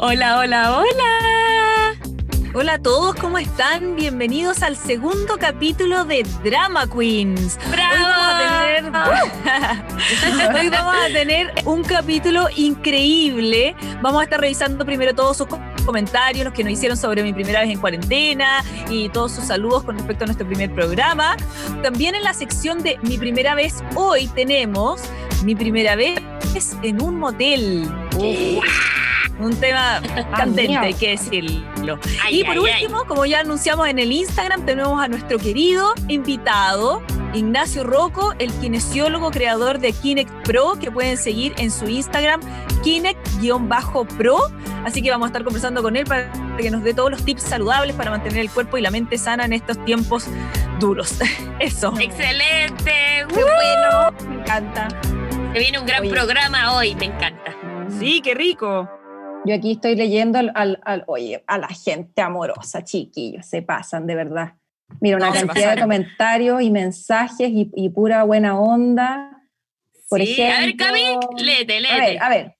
Hola, hola, hola. Hola a todos, ¿cómo están? Bienvenidos al segundo capítulo de Drama Queens. ¡Bravo! Hoy vamos a tener, Hoy vamos a tener un capítulo increíble. Vamos a estar revisando primero todos sus comentarios, los que nos hicieron sobre mi primera vez en cuarentena y todos sus saludos con respecto a nuestro primer programa. También en la sección de mi primera vez hoy tenemos mi primera vez en un motel. Un tema candente, hay que decirlo. Ay, y por ay, último, como ya anunciamos en el Instagram, tenemos a nuestro querido invitado, Ignacio Rocco, el kinesiólogo creador de Kinect Pro, que pueden seguir en su Instagram, Kinect-Pro. Así que vamos a estar conversando con él para que nos dé todos los tips saludables para mantener el cuerpo y la mente sana en estos tiempos duros. Eso. ¡Excelente! Qué bueno. Me encanta. Se viene un gran Oye. programa hoy, me encanta. Sí, qué rico. Yo aquí estoy leyendo al, al- al- oye, a la gente amorosa, chiquillos, se pasan de verdad. Mira, una No, cantidad de comentarios y mensajes y, y pura buena onda. Por sí, a ver, ejemplo- Cami, léete, léete. A ver, a ver.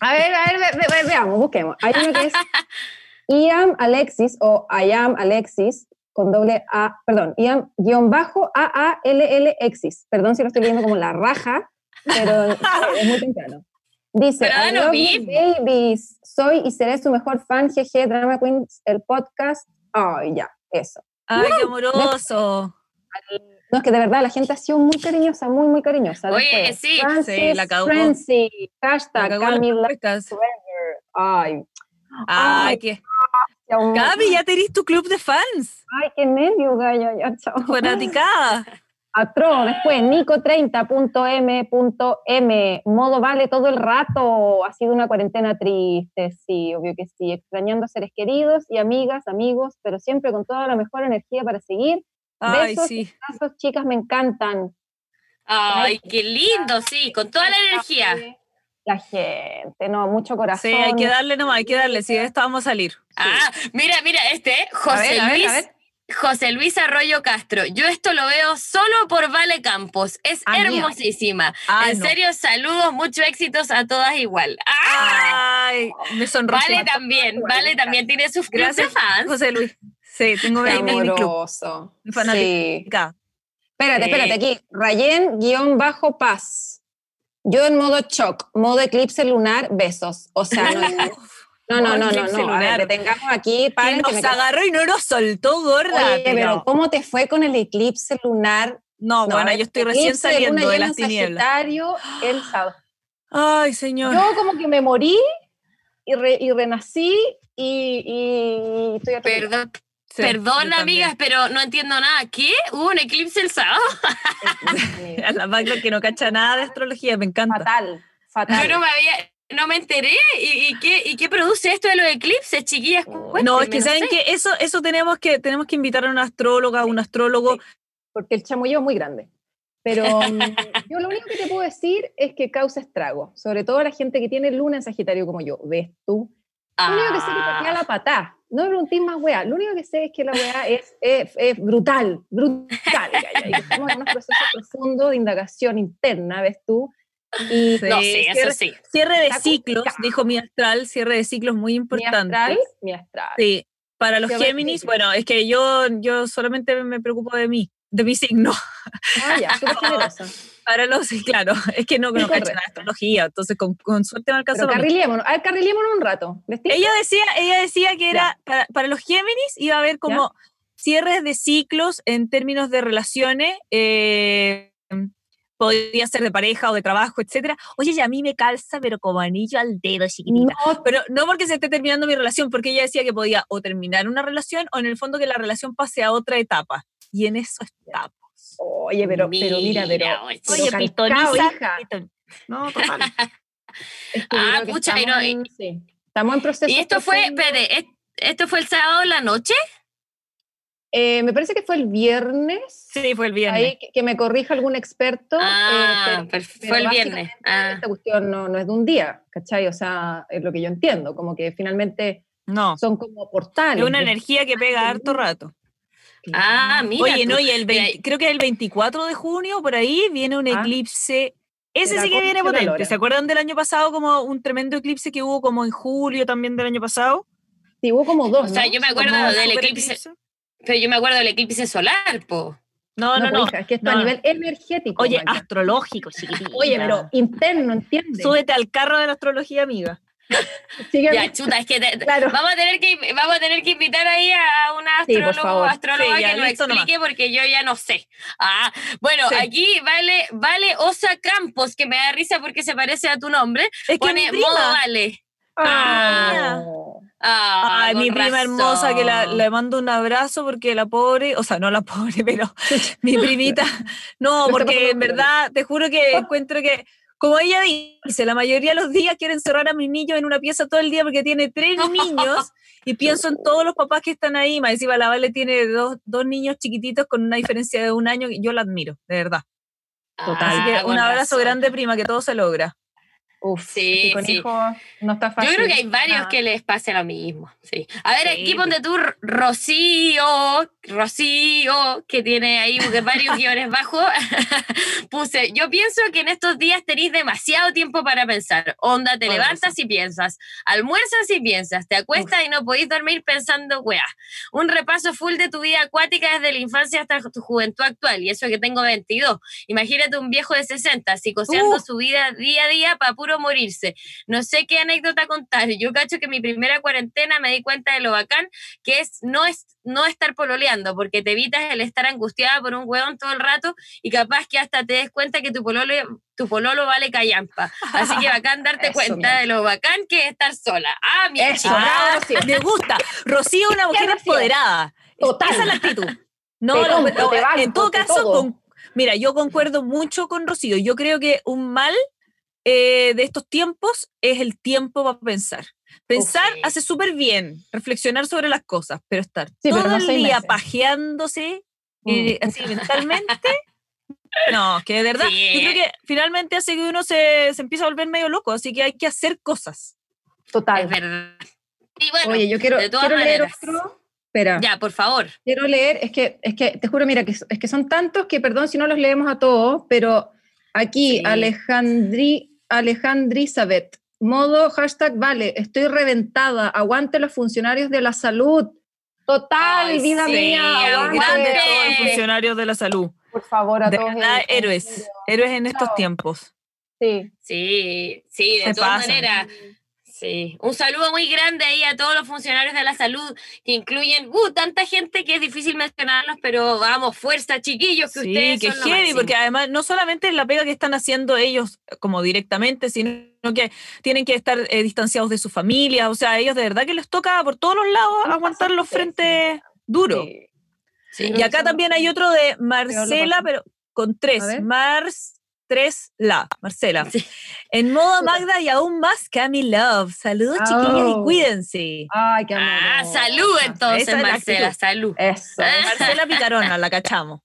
A ver, a ver, ve- ve- veamos, busquemos. Hay uno que es Iam Alexis o I am Alexis con doble A, perdón, Iam guion bajo A A L L Exis. Perdón si lo estoy leyendo como la raja, pero es muy temprano. Dice, Pero I love you, babies. Soy y seré su mejor fan, jeje, Drama Queens, el podcast. Ay, ya, eso. Ay, qué amoroso. No, es que de verdad la gente ha sido muy cariñosa, muy, muy cariñosa. Oye, Después, sí, Francis sí, la cagó. Frenzy, Me hashtag Camila. Ay, Ay, qué. Gaby, ya tenés tu club de fans. Ay, qué medio, gallo, ya, chao. Fanaticada. Atro, después Nico30.m.m, modo vale todo el rato. Ha sido una cuarentena triste, sí, obvio que sí. Extrañando a seres queridos y amigas, amigos, pero siempre con toda la mejor energía para seguir. Ay, Besos sí. Abrazos, chicas, me encantan. Ay, qué lindo, sí, con toda la energía. La gente, no, mucho corazón. Sí, hay que darle nomás, hay que darle. Sí, de esta vamos a salir. Ah, mira, mira, este, José ver, a ver, Luis. a ver. José Luis Arroyo Castro, yo esto lo veo solo por Vale Campos, es Ah, hermosísima. Ah, en no. serio, saludos, muchos éxitos a todas igual. Ay, me sonrojé. Vale también, Vale también tiene sus Gracias, fans. José Luis. Sí, tengo Qué mi club. amoroso. Mi Sí. fanática. Espérate, Sí. espérate, aquí. Rayen guion bajo paz. Yo en modo shock, modo eclipse lunar, besos. O sea, no, no, no, no, no, no. A ver, lunar. detengamos aquí. Que que nos cago. agarró y no nos soltó, gorda. Oye, pero pero- ¿cómo te fue con el eclipse lunar? No, bueno, el yo estoy recién de saliendo de llena las en tinieblas. Sagitario el sábado. Ay, señor. Yo como que me morí y, re- y renací y, y estoy aturdida. Perdón, Sí, perdón, amigas, pero no entiendo nada. ¿Qué? ¿Hubo un eclipse el sábado? A la Magda que no cacha nada de astrología, me encanta. Fatal, fatal. Yo no me había, no me enteré. ¿Y, y qué, ¿Y qué produce esto de los eclipses, chiquillas? No, es que saben sé. que eso, eso tenemos que, tenemos que invitar a una astróloga, a un astrólogo. porque el chamuyo es muy grande. Pero mm, yo lo único que te puedo decir es que causa estrago, sobre todo a la gente que tiene luna en Sagitario como yo. ¿Ves tú? Lo único que sé es que te queda la patá. No me preguntéis más weá. Lo único que sé es que la weá es, es, es brutal, brutal. y Estamos en un proceso profundo de indagación interna, ¿ves tú? Y Sí, No, sí, eso cierre, sí. cierre de ciclos, dijo mi astral, cierre de ciclos muy mi importante. astral, mi astral. Sí, para los Géminis, bueno, es que yo, yo solamente me preocupo de mí, de mi signo. Ah, ya, súper generosa. Para los, claro, es que no, no cacho de astrología, entonces con, con suerte me mí. carrilémonos. A ver, carrilémonos un rato. Ella decía, ella decía que era, para, para los Géminis iba a haber como cierres de ciclos en términos de relaciones, eh, podría ser de pareja o de trabajo, etcétera. Oye, y a mí me calza, pero como anillo al dedo, chiquitita. No, Pero no porque se esté terminando mi relación, porque ella decía que podía o terminar una relación o en el fondo que la relación pase a otra etapa. Y en eso estamos. Oye, pero, pero mira, pero. oye, pero Oye, calcao, pitoniza. hija. piton- No, total. Es que Ah, pucha, y estamos, no, y- sí. estamos en proceso. ¿Y esto fue, ¿est- ¿esto fue el sábado en la noche? Eh, me parece que fue el viernes. Sí, fue el viernes. Ahí, que, que me corrija algún experto. Ah, eh, pero- perf- pero fue el viernes. Ah. Esta cuestión no, no es de un día, ¿cachai? O sea, es lo que yo entiendo, como que finalmente No. son como portales. Es una energía que pega harto rato. Ah, mira. Oye, tú. no, y el Mira, 20 creo que el 24 de junio, por ahí, viene un Ah. eclipse Ese sí que viene potente. lora. ¿Se acuerdan del año pasado como un tremendo eclipse que hubo como en julio también del año pasado? Sí, hubo como dos, O sea, yo me acuerdo Como del eclipse, pero yo me acuerdo del eclipse solar, po. No, no, pues, no. hija, es que esto no. a nivel energético. Oye, astrológico, chiquitita. Oye, pero interno, ¿entiendes? Súbete al carro de la astrología, amiga. Ya, chuta, es que te- Claro. vamos, a tener que vamos a tener que invitar ahí a una astrólogo astróloga Sí, ya, que nos explique porque yo ya no sé. Ah, bueno, Sí. aquí vale, vale Osa Campos, que me da risa porque se parece a tu nombre. Es que Pone modo prima, vale. Ah. Oh. Ah, Ay, mi prima razón. hermosa que la, le mando un abrazo porque la pobre, o sea, no la pobre, pero mi primita, no, porque en verdad te juro que encuentro que, como ella dice, la mayoría de los días quiere encerrar a mis niños en una pieza todo el día porque tiene tres niños y pienso en todos los papás que están ahí, más encima la Vale tiene dos, dos niños chiquititos con una diferencia de un año, y yo la admiro, de verdad. Total. Así que Ah, un abrazo razón. grande, prima, que todo se logra. Uf, Sí, este sí. conejo no está fácil. Yo creo que hay varios Ah. que les pase lo mismo. Sí. A ver, Sí, aquí ponte tú R- Rocío, Rocío, que tiene ahí varios guiones bajos. Puse, yo pienso que en estos días tenéis demasiado tiempo para pensar. Onda, te Toda levantas y piensas, almuerzas y piensas, te acuestas y no podéis dormir pensando, weá. Un repaso full de tu vida acuática desde la infancia hasta tu juventud actual. Y eso que tengo 22. Imagínate un viejo de 60, psicoseando Uh. su vida día a día para morirse. No sé qué anécdota contar. Yo cacho que mi primera cuarentena me di cuenta de lo bacán que es no, es, no estar pololeando, porque te evitas el estar angustiada por un hueón todo el rato y capaz que hasta te des cuenta que tu pololo, tu pololo vale callampa. Así que bacán darte cuenta de lo bacán que es estar sola. Ah, mi Eso. Ah, me gusta. Rocío una mujer empoderada. Total. Esa es la actitud. No, Te no, pero te banco, en todo te caso, todo. con- mira, yo concuerdo mucho con Rocío. Yo creo que un mal eh, de estos tiempos es el tiempo para pensar. Pensar sí. hace súper bien, reflexionar sobre las cosas, pero estar Sí, pero todo no el día meses. pajeándose eh, Mm. así mentalmente. No, que de verdad, Sí. yo creo que finalmente hace que uno se, se empieza a volver medio loco, así que hay que hacer cosas. Total. Es verdad. Y bueno, Oye, yo quiero, de todas quiero leer otro. Espera. ya, por favor. Quiero leer, es que, es que te juro, mira, que, es que son tantos que perdón si no los leemos a todos, pero aquí Sí. Alejandri, Alejandrizabeth, modo hashtag vale, estoy reventada, aguante los funcionarios de la salud. Total, Ay, vida sí, mía, aguante. Grande Aguante. todos los funcionarios de la salud. Por favor, a De todos. verdad, ellos. héroes, héroes en estos tiempos. Sí. Sí, sí, de Se todas pasan. maneras. Sí, un saludo muy grande ahí a todos los funcionarios de la salud que incluyen uh, tanta gente que es difícil mencionarlos, pero vamos, fuerza, chiquillos, que Sí, ustedes que son heavy, máximo. porque además no solamente es la pega que están haciendo ellos como directamente, sino que tienen que estar eh, distanciados de su familia, o sea, ellos de verdad que les toca por todos los lados aguantar los frentes duros. Sí. Sí. Y acá también hay otro de Marcela, pero con tres, A. Mars, tres, la, Marcela. Sí. En modo Magda y aún más Cami Love. Saludos, chiquillas, y Oh. cuídense. Ay, qué Ah, amorosa. salud entonces, Esa Marcela, salud. Eso. Ah. Marcela Picarona, la cachamos.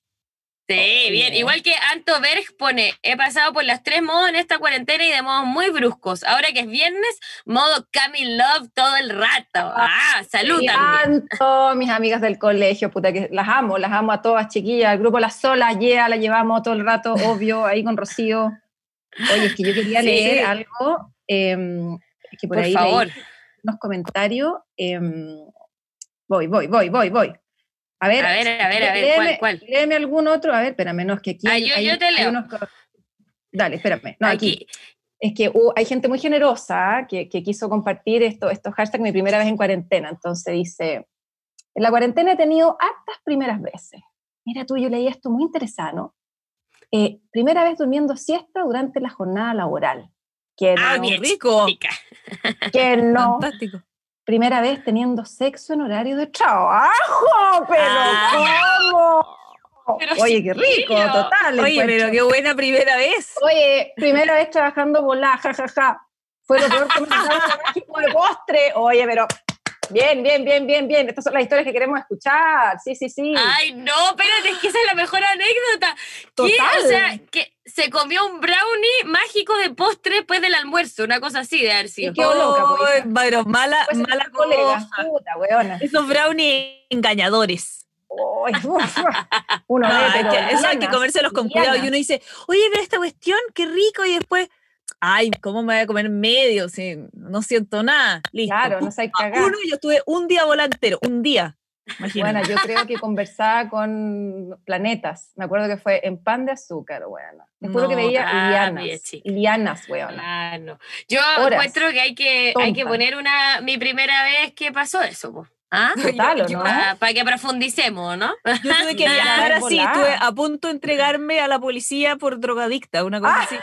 Sí, bien. Igual que Anto Berg pone, he pasado por las tres modos en esta cuarentena y de modos muy bruscos. Ahora que es viernes, modo Cami Love todo el rato. Ah, salud. Anto, mis amigas del colegio, puta, que las amo, las amo a todas, chiquillas. El grupo La Sola, yeah, la llevamos todo el rato, obvio, ahí con Rocío. Oye, es que yo quería Sí. leer algo em, que por, Por ahí favor. unos comentarios. em, voy, voy, voy, voy, voy. A ver, A ver, a ver, a ver, léeme, ¿cuál, cuál? léeme algún otro. A ver, espérame, no, es que aquí. Ah, hay- yo- hay- yo te hay leo. unos Dale, espérame. No, aquí Aquí. es que hubo- hay gente muy generosa que, que quiso compartir esto, estos hashtags mi primera vez en cuarentena. Entonces dice, en la cuarentena he tenido hartas primeras veces. Mira tú, yo leí esto muy interesante. ¿no? Eh, primera vez durmiendo siesta durante la jornada laboral. Que Ah, no, bien. rico. chica. que no. Fantástico. Primera vez teniendo sexo en horario de trabajo, pero Ah. ¿cómo? Pero Oye, qué rico, total. Oye, encuentro. pero qué buena primera vez. Oye, primera vez trabajando volá, jajaja. Fue lo peor que me de postre. Oye, pero bien, bien, bien, bien, bien. Estas son las historias que queremos escuchar. Sí, sí, sí. Ay, no, espérate, es que esa es la mejor anécdota. ¿Qué? Total. O sea, que se comió un brownie mágico de postre después del almuerzo, una cosa así de haber sido. Qué loca. Ay, pero mala, Pues mala colega, cosa. puta, weona. Esos brownies engañadores. uno eso hay que comérselos con cuidado. Y uno dice, oye, pero esta cuestión, qué rico. Y después, ay, ¿cómo me voy a comer medio? Si no siento nada. Listo. Claro, no sé cagar. Uno, yo estuve un día volantero, un día. Bueno, yo creo que conversaba con planetas. Me acuerdo que fue en pan de azúcar, bueno. Después que veía lianas. Lianas, weón. Ah, no. Yo encuentro que hay que, hay que poner una, mi primera vez que pasó eso, pues. ¿Ah? Total, ¿no? Para, que profundicemos, ¿no? Yo tuve que viajar así, estuve a punto de entregarme a la policía por drogadicta, una cosa ah. así.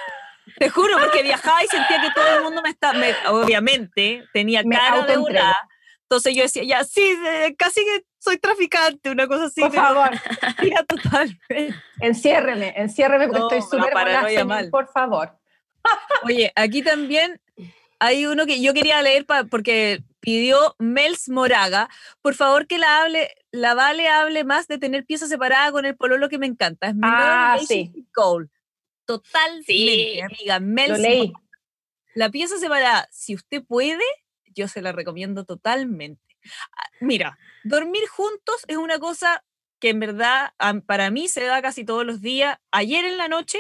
Te juro, porque viajaba y sentía que todo el mundo me estaba, obviamente, tenía cara de una. Entonces yo decía, ya, sí, casi que soy traficante, una cosa así. Por favor. Ya, totalmente. Enciérreme, enciérreme porque estoy súper mal. por favor. Oye, aquí también hay uno que yo quería leer porque pidió Mels Moraga, por favor que la hable, la Vale hable más de tener piezas separadas con el pololo que me encanta. Es mi ah, sí. Goal. Totalmente, amiga. Mels La pieza separada, si usted puede, yo se la recomiendo totalmente. Ah, mira, dormir juntos es una cosa que en verdad para mí se da casi todos los días. Ayer en la noche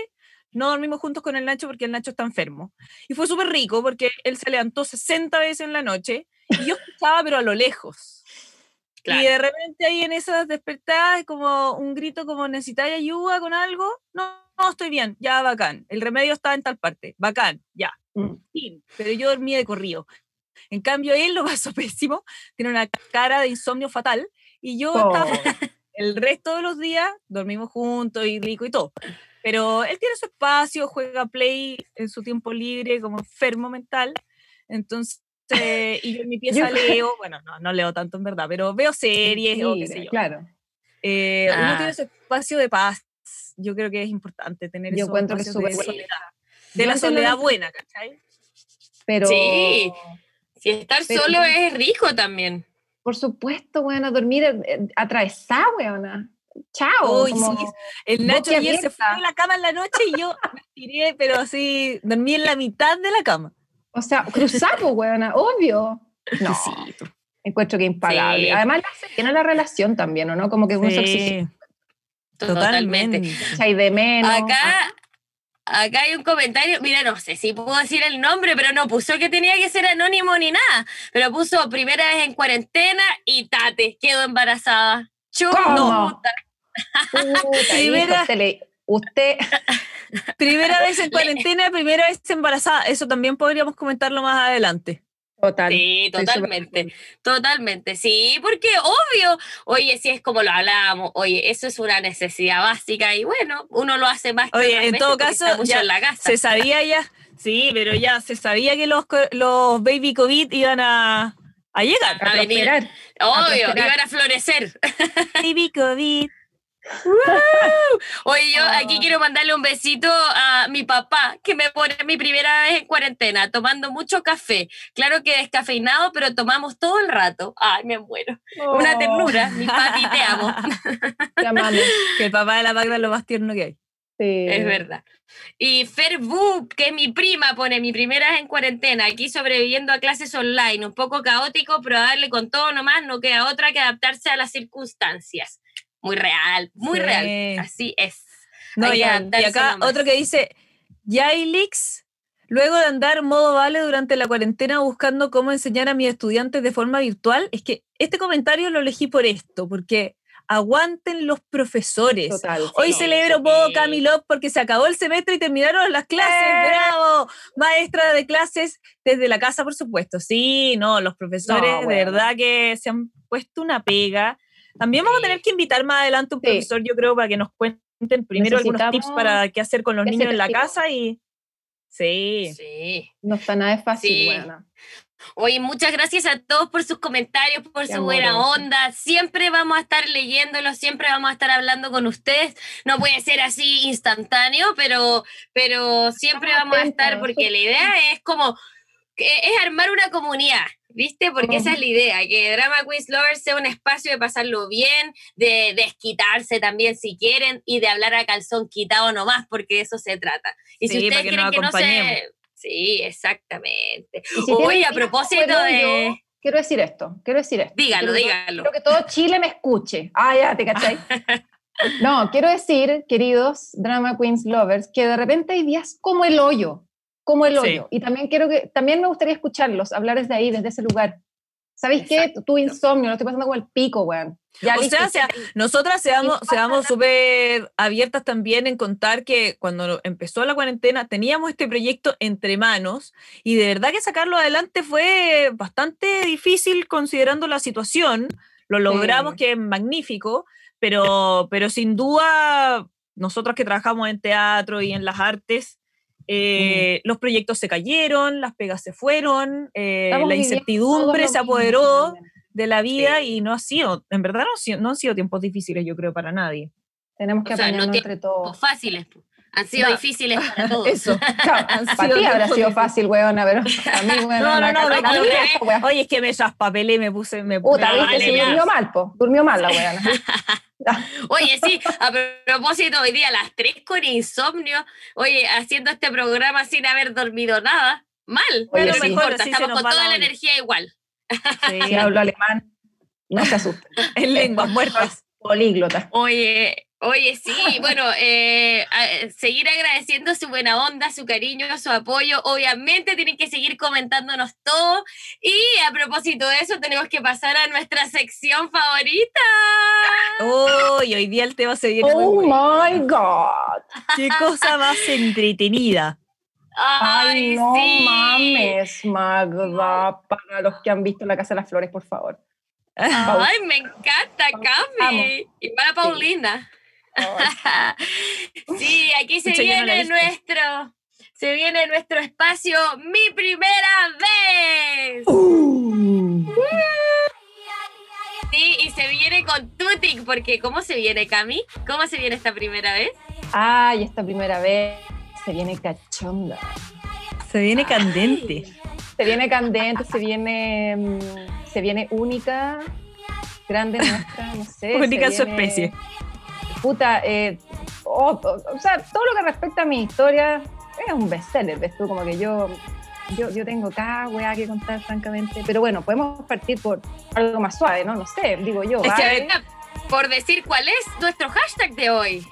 no dormimos juntos con el Nacho porque el Nacho está enfermo. Y fue súper rico porque él se levantó 60 veces en la noche y yo escuchaba pero a lo lejos. Y de repente ahí en esas despertadas como un grito como necesitáis ayuda con algo. No, no, estoy bien, ya bacán. El remedio está en tal parte, bacán, ya. Mm. Pero yo dormía de corrido. En cambio, él lo pasó pésimo, tiene una cara de insomnio fatal y yo estaba, oh. el resto de los días dormimos juntos y rico y todo. Pero él tiene su espacio, juega play en su tiempo libre como enfermo mental. Entonces, y yo en mi pieza leo, bueno, no, no leo tanto en verdad, pero veo series o qué sé yo. Claro. Eh, Uno tiene ah. su espacio de paz. Yo creo que es importante tener yo encuentro que de soledad. De la soledad buena, ¿cachai? Pero... Sí. Si estar solo es rico también. Por supuesto, bueno, dormir eh, atravesada, weona. Chao. Uy, sí. El Nacho ayer se fue a la cama en la noche y yo me tiré, pero así, dormí en la mitad de la cama. O sea, cruzamos, weona, obvio. No, sí. encuentro que impagable. Además, tiene la relación también, ¿o no? Como que uno sí. Totalmente. Hay de menos. Acá, Acá hay un comentario, mira, no sé si puedo decir el nombre, pero no puso que tenía que ser anónimo ni nada. Pero puso primera vez en cuarentena y tate, quedó embarazada. ¿Cómo? primera, usted, primera vez en cuarentena, primera vez embarazada. Eso también podríamos comentarlo más adelante. Total. Sí, totalmente, totalmente, sí, porque obvio, oye, si es como lo hablábamos, oye, eso es una necesidad básica y bueno, uno lo hace más que Oye, en todo caso, ya se sabía ya, sí, pero ya se sabía que los, los baby COVID iban a, a llegar, a, venir. Obvio, iban a florecer. Baby COVID. Oye, yo aquí ah. quiero mandarle un besito a mi papá, que me pone mi primera vez en cuarentena, tomando mucho café. Claro que descafeinado, pero tomamos todo el rato. Ay, me muero. Una oh. ternura. Mi papi, te amo. Que el papá de la Magda es lo más tierno que hay. Sí. Es verdad. Y Ferbu, que es mi prima, pone mi primera vez en cuarentena, aquí sobreviviendo a clases online, un poco caótico, pero a darle con todo nomás, no queda otra que adaptarse a las circunstancias muy real, muy real. Así es. No, y, acá otro que dice, Yailix, luego de andar modo vale durante la cuarentena buscando cómo enseñar a mis estudiantes de forma virtual, es que este comentario lo elegí por esto, porque aguanten los profesores. Hoy celebro modo Camilo porque se acabó el semestre y terminaron las clases. ¡Eh! ¡Bravo! Maestra de clases desde la casa, por supuesto. Sí, no, los profesores de verdad que se han puesto una pega también vamos a tener que invitar más adelante un profesor, yo creo, para que nos cuenten primero algunos tips para qué hacer con los niños en la casa y... Sí. Sí. No está nada de fácil, Oye, muchas gracias a todos por sus comentarios, por su buena onda. Siempre vamos a estar leyéndolos, siempre vamos a estar hablando con ustedes. No puede ser así instantáneo, pero, pero siempre vamos a estar porque la idea es como es armar una comunidad. ¿Viste? Porque esa es la idea, que Drama Queens Lovers sea un espacio de pasarlo bien, de desquitarse también si quieren y de hablar a calzón quitado nomás, porque eso se trata. Y si ustedes quieren que no se... Sí, exactamente. Oye, a propósito de... quiero decir esto, quiero decir esto. Dígalo, quiero dígalo. Quiero que todo Chile me escuche. Ah, ya, te cachai. No, quiero decir, queridos Drama Queens Lovers, que de repente hay días como el hoyo, como el Sí. hoyo. Y también quiero que, también me gustaría escucharlos, hablar desde ahí, desde ese lugar. ¿Sabéis qué? Tu insomnio, lo estoy pasando como el pico, weón. Ya, O listo, sea, sea, nosotras seamos, súper abiertas también en contar que cuando empezó la cuarentena teníamos este proyecto entre manos y de verdad que sacarlo adelante fue bastante difícil considerando la situación. Lo logramos, Sí. que es magnífico, pero, pero sin duda nosotras que trabajamos en teatro y en las artes, eh, los proyectos se cayeron, las pegas se fueron, eh, la incertidumbre se apoderó de la vida Sí. y no ha sido, en verdad no, ha sido- no han sido tiempos difíciles, yo creo, para nadie. Tenemos que O sea, no entre todos. Fáciles. Han sido No. difíciles para todos. Eso. Para sido ti habrá sido fácil, weona, pero a mí, weona, No, no, no, me wea. Oye, es que me traspapelé, me puse, me Puta, No, viste, vale, si durmió mal, po. Durmió mal la weona. Oye, sí, a propósito, hoy día a las 3 con insomnio, oye, haciendo este programa sin haber dormido nada, mal. Oye, pero sí. no importa, estamos con toda la energía igual. Sí, Si hablo alemán, no se asusten. en lenguas muertas. Políglota. Oye, oye, sí, bueno, eh, a- seguir agradeciendo su buena onda, su cariño, su apoyo. Obviamente tienen que seguir comentándonos todo. Y a propósito de eso, tenemos que pasar a nuestra sección favorita. Oh, y hoy día el tema se viene muy Oh bueno. my God. Qué cosa más entretenida. Ay, no sí. mames, Magda. Para los que han visto La Casa de las Flores, por favor. Ay, me encanta, Cami. Y para Paulina. Sí, aquí se no viene nuestro, se viene nuestro espacio, mi primera vez. Uh. Sí, y se viene con Tutic, porque ¿cómo se viene, Cami? ¿Cómo se viene esta primera vez? Ay, esta primera vez se viene cachonda. Se viene candente. Se viene candente, se viene, mm, se viene única, grande nuestra, no sé. se Única en su especie. Puta, eh, oh, oh, o sea, todo lo que respecta a mi historia es un bestseller, ves tú, como que yo, yo, yo tengo cada weá que contar, francamente. Pero bueno, podemos partir por algo más suave, ¿no? No sé, digo yo. Es que, venga, por decir cuál es nuestro hashtag de hoy.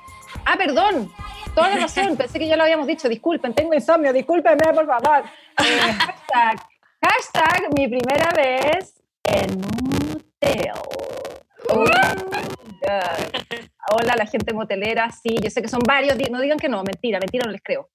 Ah, perdón. Toda la razón, pensé que ya lo habíamos dicho. Disculpen, tengo insomnio, discúlpenme, por favor. Eh, hashtag, hashtag, mi primera vez en un hotel. Oh, God. Hola, la gente motelera. Sí, yo sé que son varios. No digan que no, mentira, mentira, no les creo.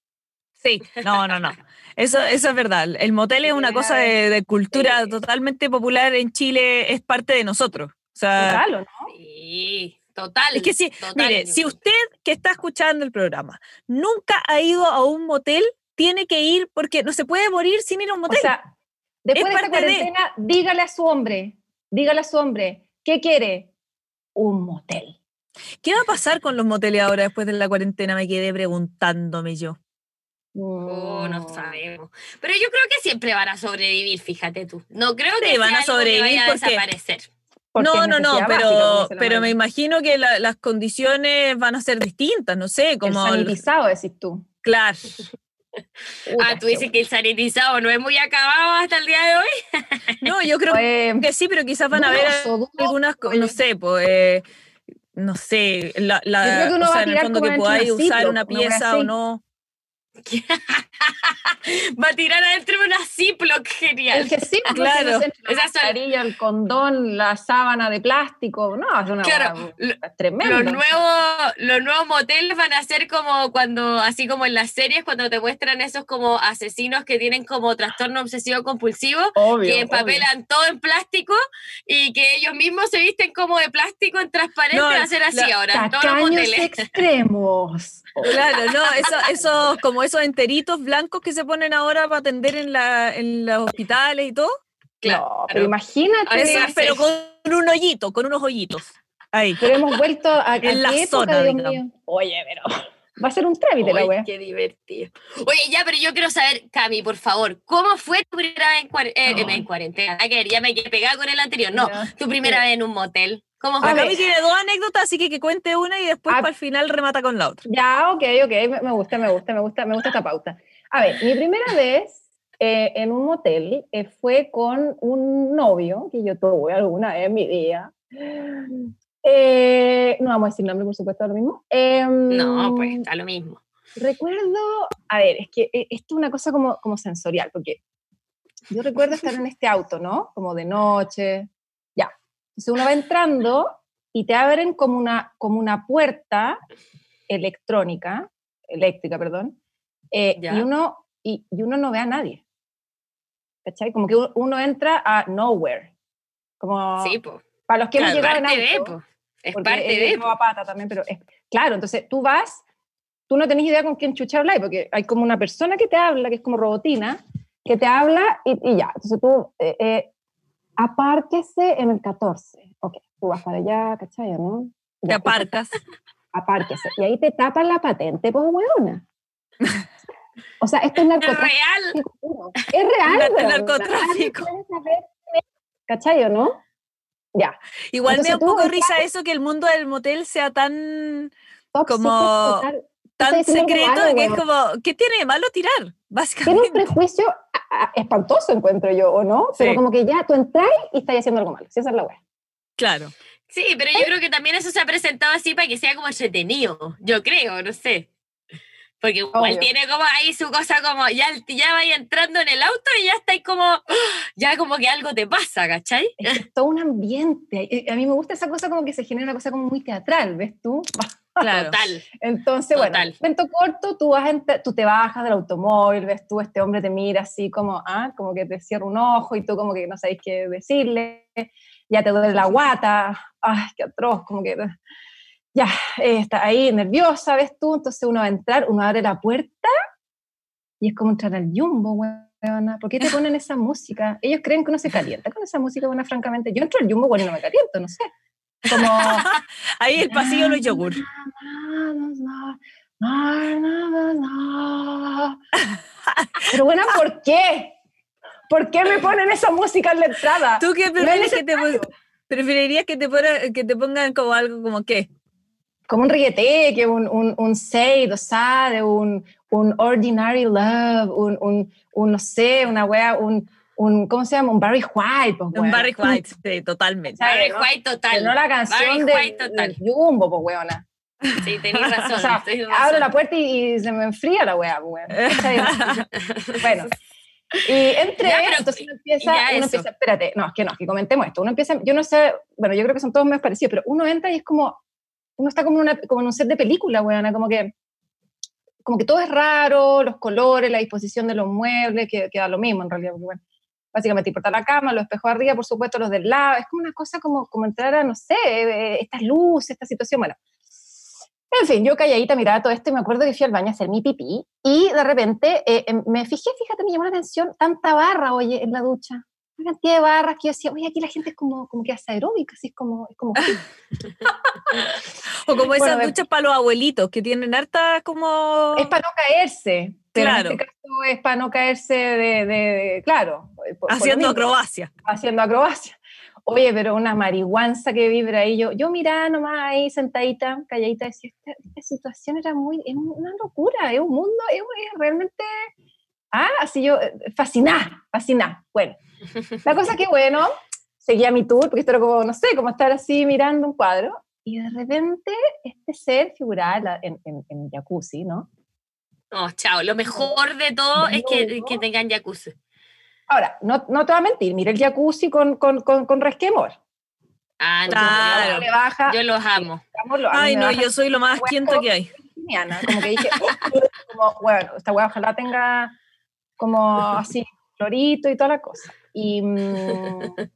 Sí, no, no, no. Eso, eso es verdad. El motel es una cosa de, de cultura Sí. totalmente popular en Chile, es parte de nosotros. O sea, Total, ¿o ¿no? Sí, total. es que sí, total. mire, si usted que está escuchando el programa nunca ha ido a un motel, tiene que ir porque no se puede morir sin ir a un O motel. sea, después de esta de- cuarentena, dígale a su hombre, dígale a su hombre, ¿qué quiere? Un motel. ¿Qué va a pasar con los moteles ahora después de la cuarentena? Me quedé preguntándome yo. Oh, no Mm. sabemos. Pero yo creo que siempre van a sobrevivir, fíjate tú. No creo Sí, que van sea a algo que sobrevivir vaya a porque- desaparecer. Porque no, no, no, pero, básica, pero me imagino que la- las condiciones van a ser distintas, no sé, como... El el- sanitizado, decís tú. claro. Ah, tú dices que el sanitizado no es muy acabado hasta el día de hoy. No, yo creo Eh, que sí, pero quizás van a haber algunas, no sé, pues, eh, no sé, la, la- Yo creo que uno o va sea, a en el fondo que podáis usar una pieza o no. Va a tirar adentro de una Ziploc, genial. El que pues, Claro. la mascarilla, el condón, la sábana de plástico, no, es una Claro, tremenda. Los nuevos, los nuevos moteles van a ser como cuando, así como en las series, cuando te muestran esos como asesinos que tienen como trastorno obsesivo compulsivo, obvio, que obvio. empapelan todo en plástico y que ellos mismos se visten como de plástico en transparente, No, va a ser así ahora, todos los moteles. extremos. Claro, no, eso, esos, como esos enteritos blancos que se ponen ahora para atender en, la, en los hospitales y todo. No, pero imagínate. Eso, pero con un hoyito, con unos hoyitos. Ahí. Pero hemos vuelto a, a En la época, zona, Dios mío. Oye, pero va a ser un trámite la wea. qué divertido. Oye, ya, pero yo quiero saber, Cami, por favor, ¿cómo fue tu primera vez en, cuare- eh, Ay. en cuarentena? Que ya me quedé pegada con el anterior. No, Ya. tu primera Sí. vez en un motel. ¿Cómo A ver. me tiene dos anécdotas, así que que cuente una y después Ah. para el final remata con la otra. Ya, ok, ok, me, gusta, me gusta, me gusta, me gusta esta pauta. A ver, mi primera vez eh, en un motel, eh, fue con un novio que yo tuve alguna vez en mi vida. Eh, no vamos a decir nombre, por supuesto, lo mismo. no, pues está lo mismo. Recuerdo, a ver, es que esto es una cosa como, como sensorial, porque yo recuerdo estar en este auto, ¿no? Como de noche. Entonces uno va entrando y te abren como una, como una puerta electrónica, eléctrica, perdón, y, uno, y, y, uno no ve a nadie. ¿Cachai? Como que uno entra a nowhere. Como, sí, pues. Para los que claro, no llegaron a Es parte de. Es pata también, pero es, claro, entonces tú vas, tú no tenés idea con quién chucha hablar, porque hay como una persona que te habla, que es como robotina, que te habla y, y ya. Entonces tú, eh, eh, apárquese en el 14. Ok, tú vas para allá, ¿cachai? ¿no? Ya, te aparcas. Apárquese. Y ahí te tapan la patente, pues, huevona. O sea, esto es narcotráfico. Es real. Es real. Es narcotráfico. ¿Cachai o no? Ya. Igual me da un poco risa eso que el mundo del motel sea tan como tan secreto que es como, ¿qué tiene de malo tirar? Básicamente. Tiene un prejuicio espantoso, encuentro yo, ¿o no? Pero como que ya tú entras y estás haciendo algo malo. Si esa es la wea. Claro. Sí, pero yo creo que también eso se ha presentado así para que sea como entretenido. Yo creo, no sé. Porque igual tiene como ahí su cosa como, ya, ya vaya entrando en el auto y ya estáis como, ya como que algo te pasa, ¿cachai? Es todo un ambiente. A mí me gusta esa cosa como que se genera una cosa como muy teatral, ¿ves tú? Claro. Total. Entonces, bueno, momento corto, tú, vas tú te bajas del automóvil, ves tú, este hombre te mira así como, ah, como que te cierra un ojo y tú como que no sabes qué decirle, ya te duele la guata, ay, qué atroz, como que ya, eh, está ahí nerviosa, ¿ves tú? Entonces uno va a entrar, uno abre la puerta y es como entrar al jumbo, weona. ¿Por qué te ponen esa música? Ellos creen que uno se calienta con esa música, bueno, francamente. Yo entro al jumbo, bueno, no me caliento, no sé. Como... ahí el pasillo no yogur. Pero bueno, ¿por qué? ¿Por qué me ponen esa música en la entrada? ¿Tú qué prefieres que te preferirías que te, que te pongan como algo como qué? como un reggaeté, que un, un, un say, de un, un ordinary love, un, un, un, no sé, una wea, un, un, ¿cómo se llama? Un Barry White. Pues, un Barry White, sí, totalmente. Barry ¿no? White total. no la canción de, del Jumbo, pues, weona. Sí, tenías razón. o sea, abro la puerta y, se me enfría la wea, pues, bueno. Y entre ya, entonces uno empieza, uno empieza, espérate, no, es que no, que comentemos esto. Uno empieza, yo no sé, bueno, yo creo que son todos más parecidos, pero uno entra y es como, uno está como, una, como en un set de película, weona, como que, como que todo es raro, los colores, la disposición de los muebles, que queda lo mismo en realidad, porque bueno, básicamente importa la cama, los espejos arriba, por supuesto, los del lado, es como una cosa como, como entrar a, no sé, eh, estas luces, esta situación, bueno. En fin, yo calladita miraba todo esto y me acuerdo que fui al baño a hacer mi pipí y de repente eh, em, me fijé, fíjate, me llamó la atención tanta barra, oye, en la ducha. Una cantidad de barras que yo decía, oye, aquí la gente es como, como que hace aeróbica, así es como... Es como o como esas duchas para los abuelitos, que tienen harta como... Es para no caerse, pero claro. en este caso es para no caerse de, de, claro. haciendo acrobacia. Haciendo acrobacia. Oye, pero una marihuanza que vibra ahí. Yo, yo miraba nomás ahí sentadita, calladita, decía, esta, esta situación era muy, es una locura, es un mundo, es, es realmente... Ah, así yo, eh, fascinada, fascinada. Bueno, la cosa que, bueno, seguía mi tour, porque esto era como, no sé, como estar así mirando un cuadro, y de repente este ser figuraba en, en, en jacuzzi, ¿no? Oh, chao, lo mejor de todo es que, que, tengan jacuzzi. Ahora, no, no te voy a mentir, mira el jacuzzi con, con, con, con resquemor. Ah, claro. Le baja, yo los amo. Ay, no, yo soy lo más quinto que hay. Como que dije, como, bueno, esta hueá ojalá tenga como así, florito y toda la cosa. Y mm,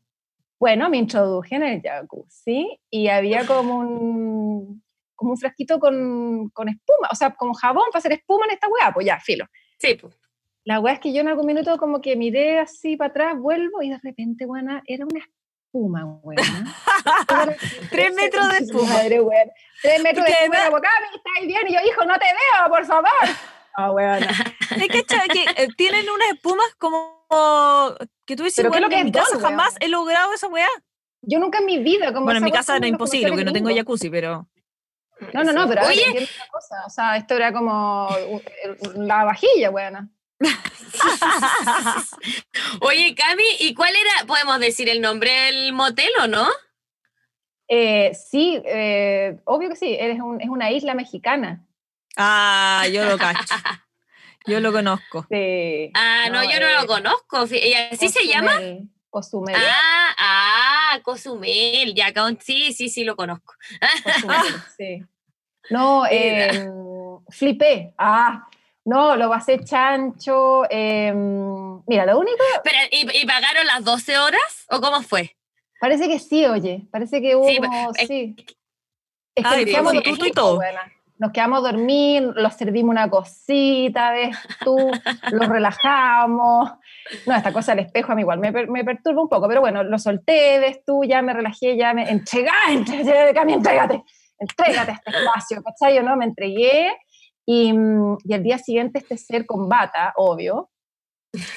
bueno, me introduje en el jacuzzi y había como un, como un frasquito con, con espuma, o sea, como jabón para hacer espuma en esta weá, pues ya, filo. Sí, pues. La weá es que yo en algún minuto como que miré así para atrás, vuelvo y de repente, buena, era una espuma, weá. Tres metros de espuma. Madre, Tres metros de espuma. ¿estáis bien? Y yo, hijo, no te veo, por favor. Ah, bueno. Es que, que eh, tienen unas espumas como que tú dices, bueno, que en mi casa jamás he logrado esa weá. Yo nunca en mi vida. Como bueno, en mi casa era imposible porque no tengo jacuzzi, pero. No, no, no, pero Oye. una cosa. O sea, esto era como la vajilla, weona. Oye, Cami, ¿y cuál era? ¿Podemos decir el nombre del motel o no? Eh, sí, eh, obvio que sí, eres un- es una isla mexicana. Ah, yo lo cacho. Yo lo conozco. Ah, no, yo no eh, lo conozco. ¿Y así se llama? Cozumel, Ah, ah, Cozumel. Ya, sí, sí, sí, lo conozco. Cozumel, sí. No, eh, flipé. Ah, no, lo pasé chancho. eh, mira, lo único, Pero, ¿y, y pagaron las 12 horas? ¿O cómo fue? parece que sí, oye, parece que hubo Sí, como, es- sí. Es que Ay, nos quedamos sí, a tú, dormir, tú y todo. buena. Nos quedamos a dormir, los servimos una cosita, ves tú, los relajamos. No, esta cosa del espejo a mí igual me, me perturba un poco, pero bueno, lo solté, ves tú, ya me relajé, ya me entregá, entrégate, Cami, entrégate, entrégate este espacio, ¿cachai? Yo no, me entregué y, y el día siguiente este ser con bata, obvio,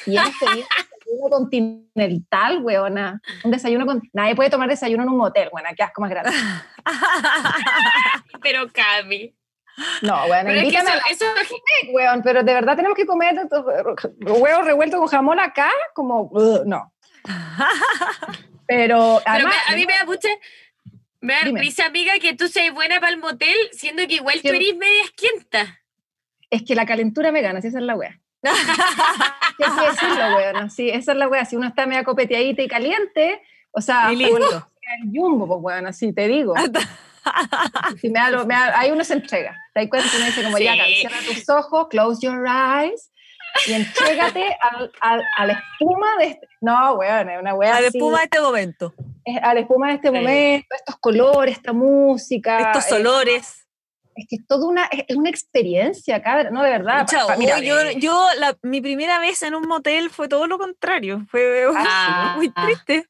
y pedía un desayuno continental, weona, un desayuno con... Nadie puede tomar desayuno en un motel, weona, qué asco más grande. Pero Cami. No, weona, Pero es que invítame eso, a la eso weón, pero de verdad tenemos que comer huevos revueltos con jamón acá, como, no. Pero, Pero además, me- a mí me da mucha. Me da risa, amiga, que tú seas buena para el motel, siendo que igual tú eres media esquienta. es que la calentura me gana, si esa es la wea. ¿Qué hay que decirlo, weón? Sí, esa es la wea. Si uno está media copeteadita y caliente, o sea, el jumbo, pues, weón, así te digo. Si me da me da- ahí uno se entrega. Te das cuenta que uno dice como, ya, Sí. Gaby, cierra tus ojos, close your eyes, y entrégate al, al- a la espuma de este... No, weón, es una wea A la espuma de este momento. es a la espuma de este Sí. momento, estos colores, esta música. Estos eh, olores. es que es toda una, es una experiencia, cabrón, no, de verdad. Pucha, pa- mira, yo, eh, yo la- mi primera vez en un motel fue todo lo contrario. Fue Ah. muy triste.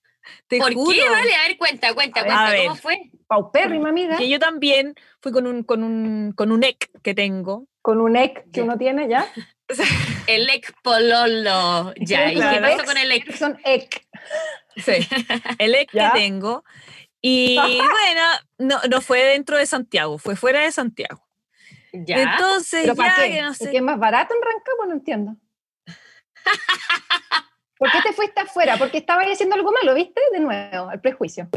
Te ¿Por juro. qué? Vale, a ver, cuenta, cuenta, A ver. cuenta, A ¿cómo ver. fue? paupérrima, amiga, Que yo también fui con un, con un, con un ex que tengo. con un ex que uno tiene ya. El ex pololo. Ya, ¿y qué Claro. pasó con el ex? Son ex. Sí. El ¿Ya? que tengo. Y bueno, no, no fue dentro de Santiago, fue fuera de Santiago. Ya. Entonces, ¿Pero para ya qué? que no sé. ¿Porque es más barato en Rancagua? No entiendo. ¿Por qué te fuiste afuera? Porque estaba haciendo algo malo, ¿viste? De nuevo, el prejuicio.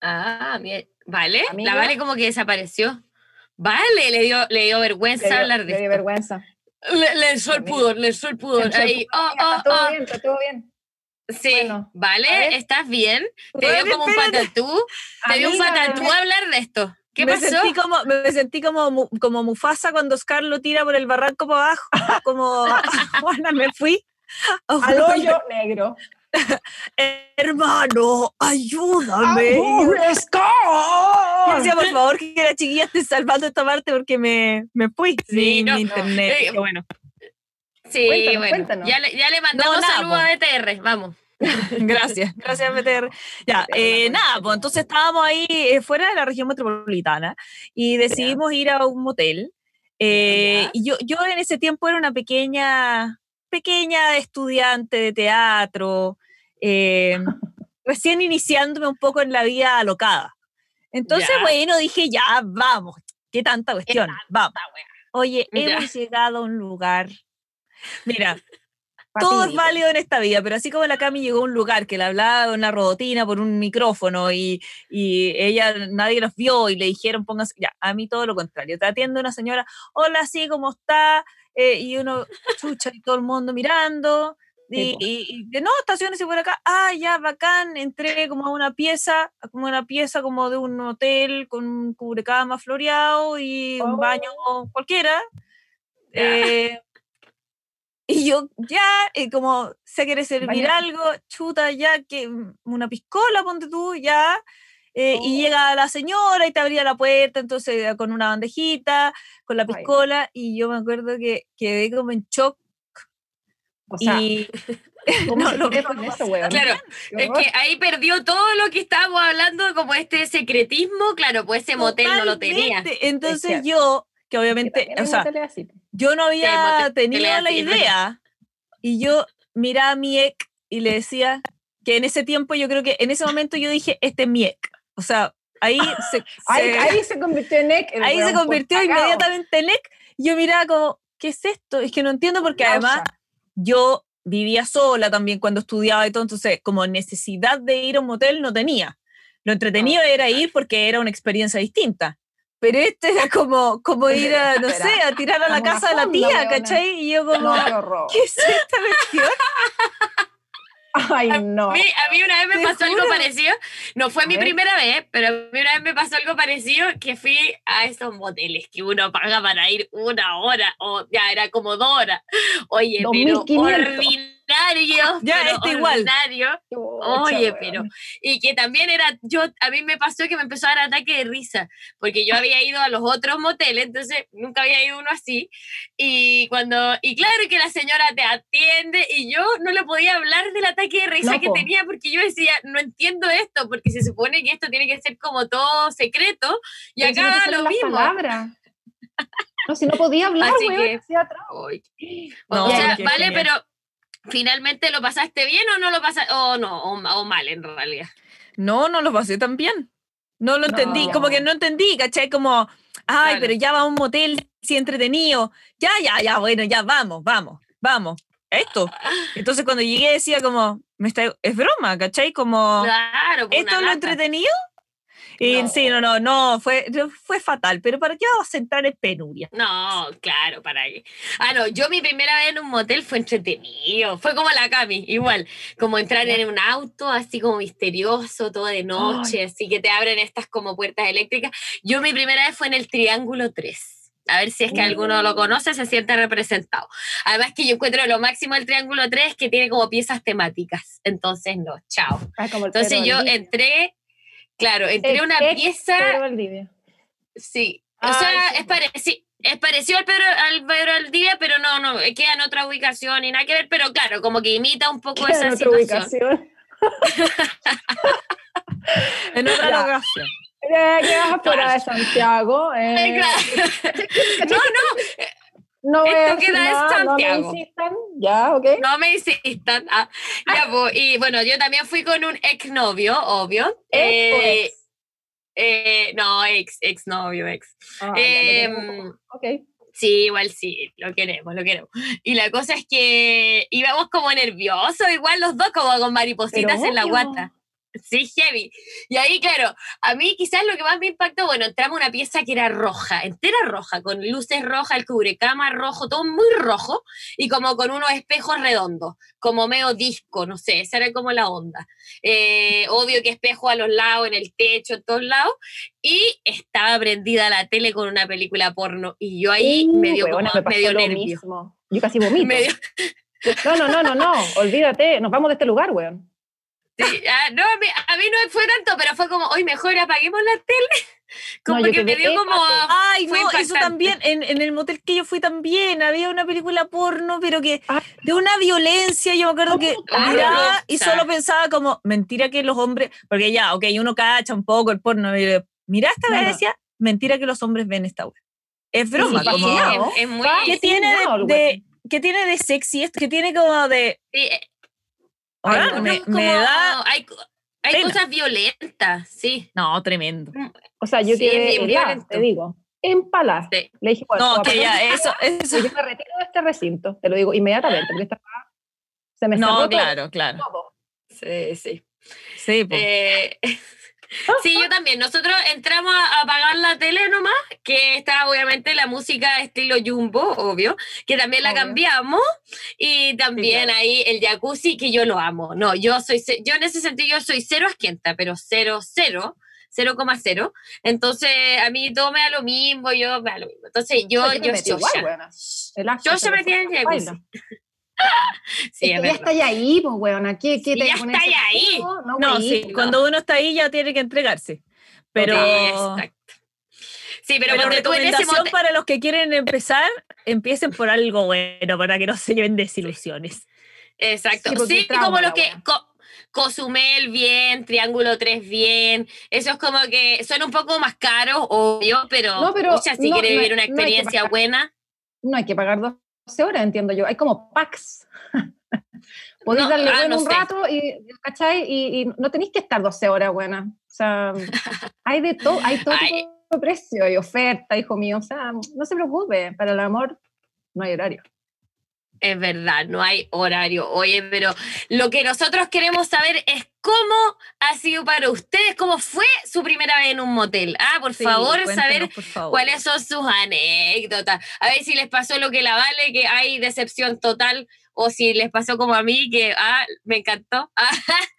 Ah, bien. ¿Vale? Amiga. La Vale como que desapareció. Vale, le dio, le dio vergüenza Le dio- hablar de le dio esto. vergüenza. Le, le el pudor, le ensó el pudor. Ahí, oh, oh, está todo oh. bien, está todo bien. Sí, Bueno, vale. ¿estás bien? Te dio como un patatú. Te dio un patatú me- hablar de esto. ¿Qué me pasó? Sentí como, me sentí como, como Mufasa cuando Scar lo tira por el barranco para abajo. Como, Juana, me fui. Al hoyo. negro. Hermano, ayúdame. Decía, por favor, que la chiquilla esté salvando esta parte porque me, me fui. Sí, mi, no, mi internet. eh, bueno. Sí, Cuéntanos, bueno. cuéntanos. Ya, le, ya le mandamos nada, saludos a BTR, vamos. Gracias, gracias BTR. Ya, eh, nada, pues entonces estábamos ahí eh, fuera de la región metropolitana y decidimos ir a un motel. eh, y yo, yo en ese tiempo era una pequeña, pequeña estudiante de teatro, eh, recién iniciándome un poco en la vida alocada. Entonces, Ya. bueno, dije, ya, vamos, qué tanta cuestión, vamos. Oye, Ya. hemos llegado a un lugar. Mira, todo es válido en esta vida, pero así como la Cami llegó a un lugar que le hablaba una robotina por un micrófono y, y ella, nadie los vio y le dijeron pónganse, ya, a mí todo lo contrario, te atiende una señora, hola, sí, ¿cómo está? Eh, y uno, chucha, y todo el mundo mirando, y, y- y que no, estaciones por acá, ah, ya, bacán, entré como a una pieza, como una pieza como de un hotel con un cubrecama floreado y un baño cualquiera. Eh, y yo, ya, y como se quiere servir algo, chuta, ya, que mm, una piscola, ponte tú, ya. Eh, Y Oh. llega la señora y te abría la puerta, entonces con una bandejita, con la Ay. piscola, y yo me acuerdo que quedé como en shock. O sea, y ¿cómo no, lo- no con lo eso, weón? Claro, es que ahí perdió todo lo que estábamos hablando, como este secretismo. Claro, pues ese motel no lo tenía. Totalmente. Entonces yo, que Que obviamente, también o sea, yo no había tenido la idea y yo miraba a mi ex y le decía que en ese tiempo yo creo que en ese momento yo dije, este es mi ex. O sea, ahí se, Ahí, se- ahí se convirtió en el ahí se por convirtió inmediatamente en ex. Yo miraba como, ¿qué es esto? Es que no entiendo porque además yo vivía sola también cuando estudiaba y todo, entonces como necesidad de ir a un motel no tenía. Lo entretenido era ir porque era una experiencia distinta. Pero este era como, como ir a, no sé, a tirar a la casa de la tía, ¿cachai? Y yo como, ¿qué es esta cuestión? Ay, no. A mí, a mí una vez me pasó algo parecido. No fue mi primera vez, pero a mí una vez me pasó algo parecido que fui a esos moteles que uno paga para ir una hora o ya era como dos horas. Oye, pero ordinario. Ya, pero igual. Oye, pero. Y que también era. yo A mí me pasó que me empezó a dar ataque de risa, porque yo había ido a los otros moteles, entonces nunca había ido uno así. Y cuando. Y claro que la señora te atiende, y yo no le podía hablar del ataque de risa que tenía, porque yo decía, no entiendo esto, porque se supone que esto tiene que ser como todo secreto, y acá lo mismo. No, si no podía hablar, Así que, o sea, vale, pero ¿Finalmente lo pasaste bien o no lo pasaste? O no, o, mal en realidad. No, no lo pasé tan bien. No lo entendí, como que no entendí, ¿cachai? Como, ay, pero ya va a un motel, sí entretenido. Ya, ya, ya, bueno, ya vamos, vamos, vamos. Esto. Entonces cuando llegué decía como, me está, es broma, ¿cachai? Como, claro, ¿esto es lo entretenido? Y sí, no, no, no, fue, fue fatal. Pero ¿para qué vamos a entrar en penuria? No, claro, para qué. Ah, no, yo mi primera vez en un motel fue entretenido. Fue como la Cami, igual. Como entrar en un auto, así como misterioso, todo de noche, así que te abren estas como puertas eléctricas. Yo mi primera vez fue en el Triángulo 3. A ver si es que alguno lo mm. conoce, se siente representado. Además que yo encuentro lo máximo del Triángulo 3 que tiene como piezas temáticas. Entonces, no, chao. Ah, Entonces yo entré Claro, entre una pieza. Sí. O sea, es, parecido, es parecido al Pedro, al Pedro Valdivia, pero no, no, queda en otra ubicación y nada que ver, pero claro, como que imita un poco esa en situación. Ubicación. en otra locación. ¿Qué vas fuera de Santiago? Eh, no, no. No Esto queda en Santiago. No me insistan, ya, ok. No me insistan. Ah, ya, pues, y bueno, yo también fui con un exnovio, obvio. ¿Ex o eh, ex? Eh, no, ex, ex novio, ex. Ah, eh, ok. Sí, igual sí, lo queremos, lo queremos. Y la cosa es que íbamos como nerviosos, igual los dos, como con maripositas en la guata. Sí, heavy. Y ahí, claro, a mí quizás lo que más me impactó, bueno, entramos a una pieza que era roja, entera roja, con luces rojas, el cubrecama rojo, todo muy rojo, y como con unos espejos redondos, como medio disco, no sé, esa era como la onda. Eh, obvio que espejo a los lados, en el techo, en todos lados, y estaba prendida la tele con una película porno, y yo ahí uh, me dio como medio nervio. Yo casi vomito. No, no, no, no, no, olvídate, nos vamos de este lugar, weón. Sí, ah, no, a mí, a mí, no fue tanto, pero fue como, hoy mejor apaguemos la tele. Como que me dio como. Ay, no, eso también. En, en, el motel que yo fui también había una película porno, pero que ah. de una violencia. Yo me acuerdo que miraba y solo pensaba como, mentira que los hombres. Porque ya, ok, uno cacha un poco el porno. Y, mira esta vez decía, mentira que los hombres ven esta web. Es broma, como. Es, muy. ¿Qué tiene de, ¿Qué tiene de sexy esto? ¿Qué tiene como de. Sí, me, da. Hay, hay cosas violentas, sí. No, tremendo. Mm. O sea, yo te, te digo, empalar. Le dije, no, que ya, eso, eso. Yo me retiro de este recinto, te lo digo inmediatamente, porque esta se me No, claro, claro. Sí, sí. Sí, pues. Eh, Sí, yo también. Nosotros entramos a apagar la tele nomás, que está obviamente la música estilo Jumbo, obvio, que también la cambiamos. Y también ahí el jacuzzi, que yo lo amo. No, yo soy, yo en ese sentido yo soy cero asquienta, pero cero, cero. 0,0. Entonces, a mí todo me da lo mismo, yo me da lo mismo. Entonces, yo, yo, yo, yo, yo se metí en el jacuzzi. Sí, es que ya está ahí, pues, weona. ¿Qué, qué te ya está ahí. No, sí, cuando uno está ahí ya tiene que entregarse. Pero. Sí, pero, pero recomendación para los que quieren empezar, empiecen por algo bueno, para que no se lleven desilusiones. Exacto. Sí, como lo que. Cozumel bien, Triángulo 3 bien, eso es como que son un poco más caros, obvio, pero, no, pero si quieres vivir una experiencia buena. No hay que pagar dos 12 horas, entiendo yo. Hay como packs. Podéis darle ah, un rato y, ¿cachai? Y, no tenéis que estar 12 horas, buena. O sea, hay de todo, hay todo tipo de precio y oferta, hijo mío. O sea, no se preocupe, para el amor no hay horario. Es verdad, no hay horario. Oye, pero lo que nosotros queremos saber es cómo ha sido para ustedes, cómo fue su primera vez en un motel. Ah, por Sí, favor, saber por favor. cuáles son sus anécdotas. A ver si les pasó lo que la vale, que hay decepción total, o si les pasó como a mí, que ah, me encantó.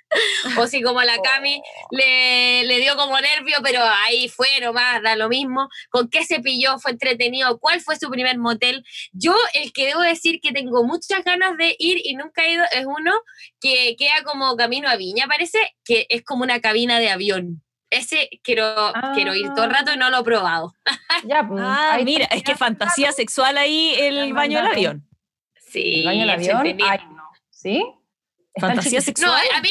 o si como la Cami le, le dio como nervio, pero ahí fue nomás, da lo mismo. ¿Con qué se pilló? ¿Fue entretenido? ¿Cuál fue su primer motel? Yo, el que debo decir que tengo muchas ganas de ir y nunca he ido, es uno que queda como camino a Viña, parece, que es como una cabina de avión. Ese quiero, quiero ir todo el rato y no lo he probado. Ya, pues, Ah, ahí mira, es que fantasía sexual ahí el Ya, baño del avión. Sí, el baño del avión. Ay, no. ¿Sí? Fantasía. No, sexual. a mí,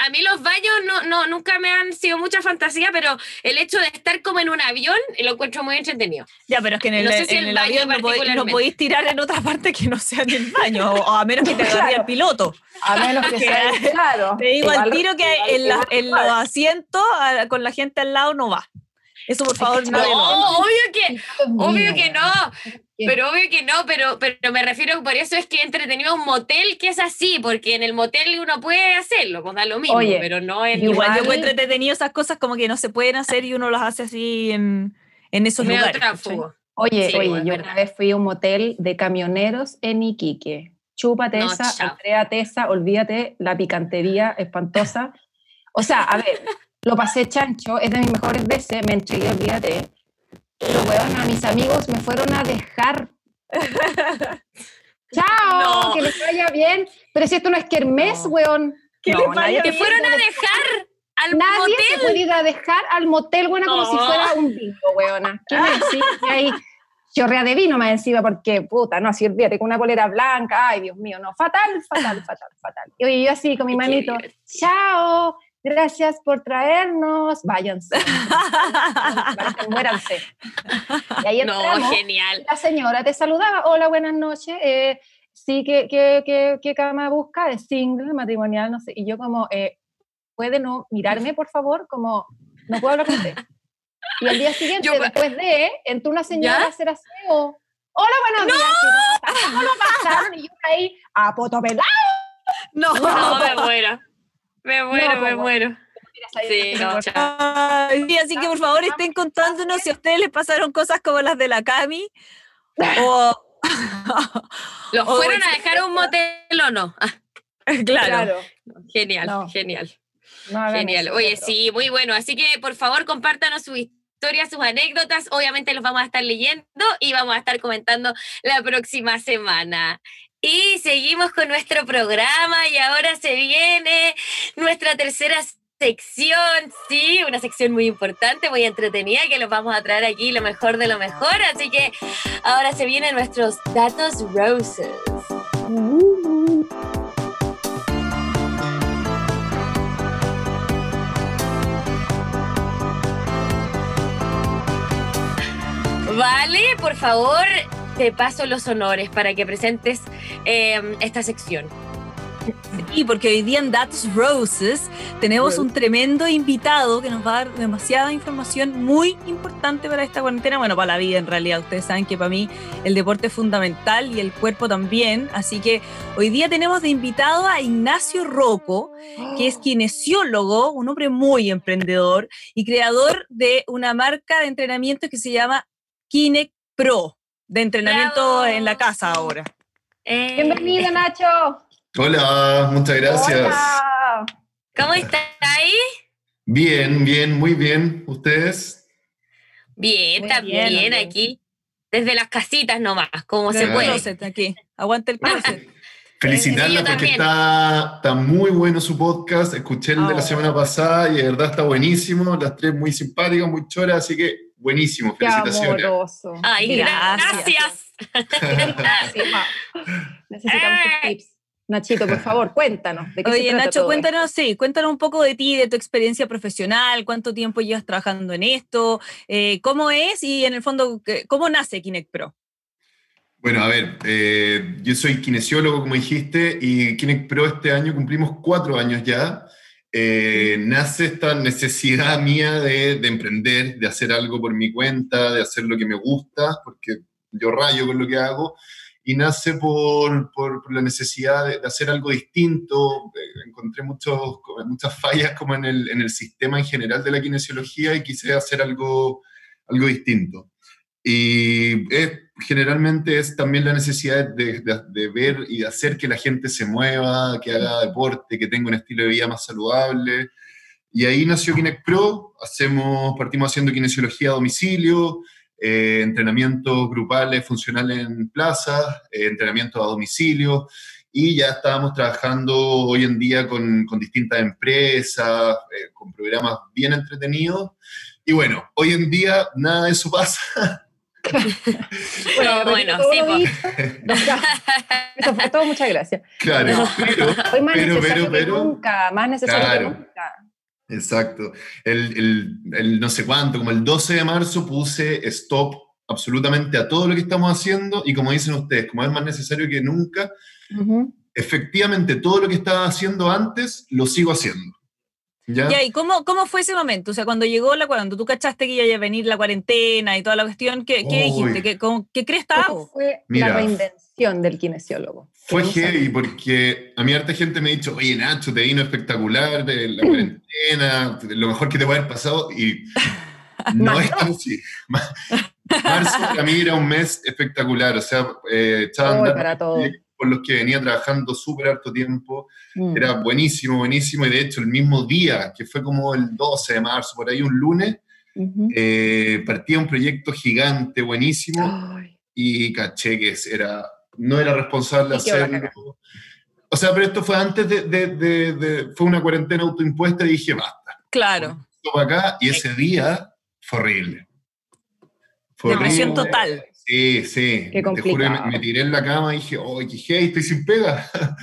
a mí los baños no, no, nunca me han sido mucha fantasía, pero el hecho de estar como en un avión lo encuentro muy entretenido. Ya, pero es que en el, No sé si en el el baño avión no podéis, no podéis tirar en otra parte que no sea en el baño, o, o a menos que te agarre Claro. el piloto. A menos que sea, claro. Te digo al tiro que igual- en, la- igual- en los asientos a- con la gente al lado no va. Eso por favor no No, obvio que, obvio que no, pero obvio que no, pero, pero me refiero, por eso es que entretenido un motel que es así, porque en el motel uno puede hacerlo, pues da lo mismo, Oye, pero no en igual- Igual yo encuentro entretenido esas cosas como que no se pueden hacer y uno las hace así en, en esos medio lugares. Oye, Sí, oye, yo verdad. una vez fui a un motel de camioneros en Iquique. Chúpate No, esa. Andrea Tesa, olvídate la picantería espantosa. O sea, a ver, lo pasé chancho, es de mis mejores veces, me entregué, olvídate. Pero, weón, a mis amigos me fueron a dejar. ¡Chao! No. Que les vaya bien. Pero si esto no es kermés, No. weón. Que No, les vaya nadie Te fueron a dejar al Nadie motel. se puede ir a dejar al motel, buena, como si fuera un bingo, weona. ¿Qué me decís? Y ahí chorrea de vino más encima, porque, puta, no, así olvídate, con una polera blanca, ay, Dios mío, no, fatal, fatal, fatal, fatal. Y oye, yo así con mi Qué manito, chao, gracias por traernos, váyanse, váyanse, muéranse. Y ahí No, entramos, genial. la señora te saludaba, hola, buenas noches, eh, sí, ¿qué, qué, qué, qué cama busca? ¿Es single, matrimonial? No sé. Y yo como, eh, ¿puede no mirarme, por favor? Como, no puedo hablar con usted. Y al día siguiente, Yo- después de, entró una señora ¿Ya? a hacer aseo. Hola, buenos días. ¿cómo lo pasaron? Y yo ahí, a poto pelado. no. No, me muero. Me muero, me como- muero. Sí, no, sí, así que por favor estén contándonos si a ustedes les pasaron cosas como las de la Cami o ¿Los fueron a dejar a un motel o no? Claro. genial, No. genial. No Genial. eso, Oye, otro. sí, muy bueno. Así que por favor compártanos su historia, sus anécdotas. Obviamente los vamos a estar leyendo y vamos a estar comentando la próxima semana. Y seguimos con nuestro programa y ahora se viene nuestra tercera sección, sí, una sección muy importante, muy entretenida, que los vamos a traer aquí lo mejor de lo mejor. Así que ahora se vienen nuestros datos roses. Vale, por favor, te paso los honores para que presentes eh, esta sección. Sí, porque hoy día en Datos Roses tenemos un tremendo invitado que nos va a dar demasiada información muy importante para esta cuarentena, bueno, para la vida en realidad. Ustedes saben que para mí el deporte es fundamental y el cuerpo también. Así que hoy día tenemos de invitado a Ignacio Rocco, que es kinesiólogo, un hombre muy emprendedor y creador de una marca de entrenamiento que se llama Kinect Pro, de entrenamiento Bravo. en la casa ahora. Eh, Bienvenido, Nacho. Hola, muchas gracias. Hola. ¿Cómo estás ahí? Bien, bien, muy bien. ¿Ustedes? Bien, Muy también bien, aquí. Desde las casitas nomás, como se puede. closet aquí. Aguanta el closet. Felicitarla porque está, está muy bueno su podcast. Escuché el de la Oh. semana pasada y de verdad está buenísimo. Las tres muy simpáticas, muy choras, así que buenísimo. Qué Felicitaciones. amoroso. Ay, Gracias. gracias. Necesitamos tus Ay. tips. Nachito, por favor, cuéntanos. ¿de qué se Oye, trata Nacho, todo cuéntanos, sí, cuéntanos un poco de ti, de tu experiencia profesional, cuánto tiempo llevas trabajando en esto, eh, cómo es y en el fondo, ¿qué- ¿cómo nace Kinect Pro? Bueno, a ver, eh, yo soy kinesiólogo, como dijiste, y Kinect Pro este año cumplimos cuatro años ya. Eh, nace esta necesidad mía de, de emprender, de hacer algo por mi cuenta, de hacer lo que me gusta, porque yo rayo con lo que hago. y nace por, por, la necesidad de, hacer algo distinto. Eh, encontré muchos, muchas fallas como en el, en el sistema en general de la kinesiología y quise hacer algo, algo distinto. Y generalmente es también la necesidad de, de, ver y de hacer que la gente se mueva, que haga deporte, que tenga un estilo de vida más saludable. Y ahí nació Kinect Pro, hacemos, partimos haciendo kinesiología a domicilio, eh, entrenamientos grupales funcionales en plazas, eh, entrenamientos a domicilio, y ya estábamos trabajando hoy en día con, con distintas empresas, eh, con programas bien entretenidos. Y bueno, hoy en día nada de eso pasa. bueno, bueno, sí. Pues. Eso fue todo, muchas gracias. Claro, pero, Hoy más pero, necesario pero, que nunca, más necesario que nunca. Exacto. El, el, el, no sé cuánto, como el 12 de marzo puse stop absolutamente a todo lo que estamos haciendo y como dicen ustedes, como es más necesario que nunca, efectivamente todo lo que estaba haciendo antes lo sigo haciendo. ¿Ya? ¿y cómo, cómo fue ese momento? O sea, cuando llegó la cuando tú cachaste que iba a venir la cuarentena y toda la cuestión, ¿qué, ¿qué dijiste? ¿Qué, ¿Qué, crees que fue la reinvención del kinesiólogo? Fue heavy porque a mí harta gente me ha dicho, oye Nacho, te vino espectacular de la cuarentena, lo mejor que te puede haber pasado y no es así. Marzo para mí era un mes espectacular, o sea, eh, para todos con los que venía trabajando súper harto tiempo. Mm. Era buenísimo, buenísimo. Y de hecho, el mismo día, que fue como el 12 de marzo, por ahí un lunes, eh, partía un proyecto gigante, buenísimo. Y caché que era, no era responsable hacerlo. O sea, pero esto fue antes de, de, de, fue una cuarentena autoimpuesta y dije, basta. Claro. acá y ese día fue horrible. Fue Depresión total. Sí, sí. Qué Te juro, me, tiré en la cama y dije, ¡ay, qué hey, estoy sin pega!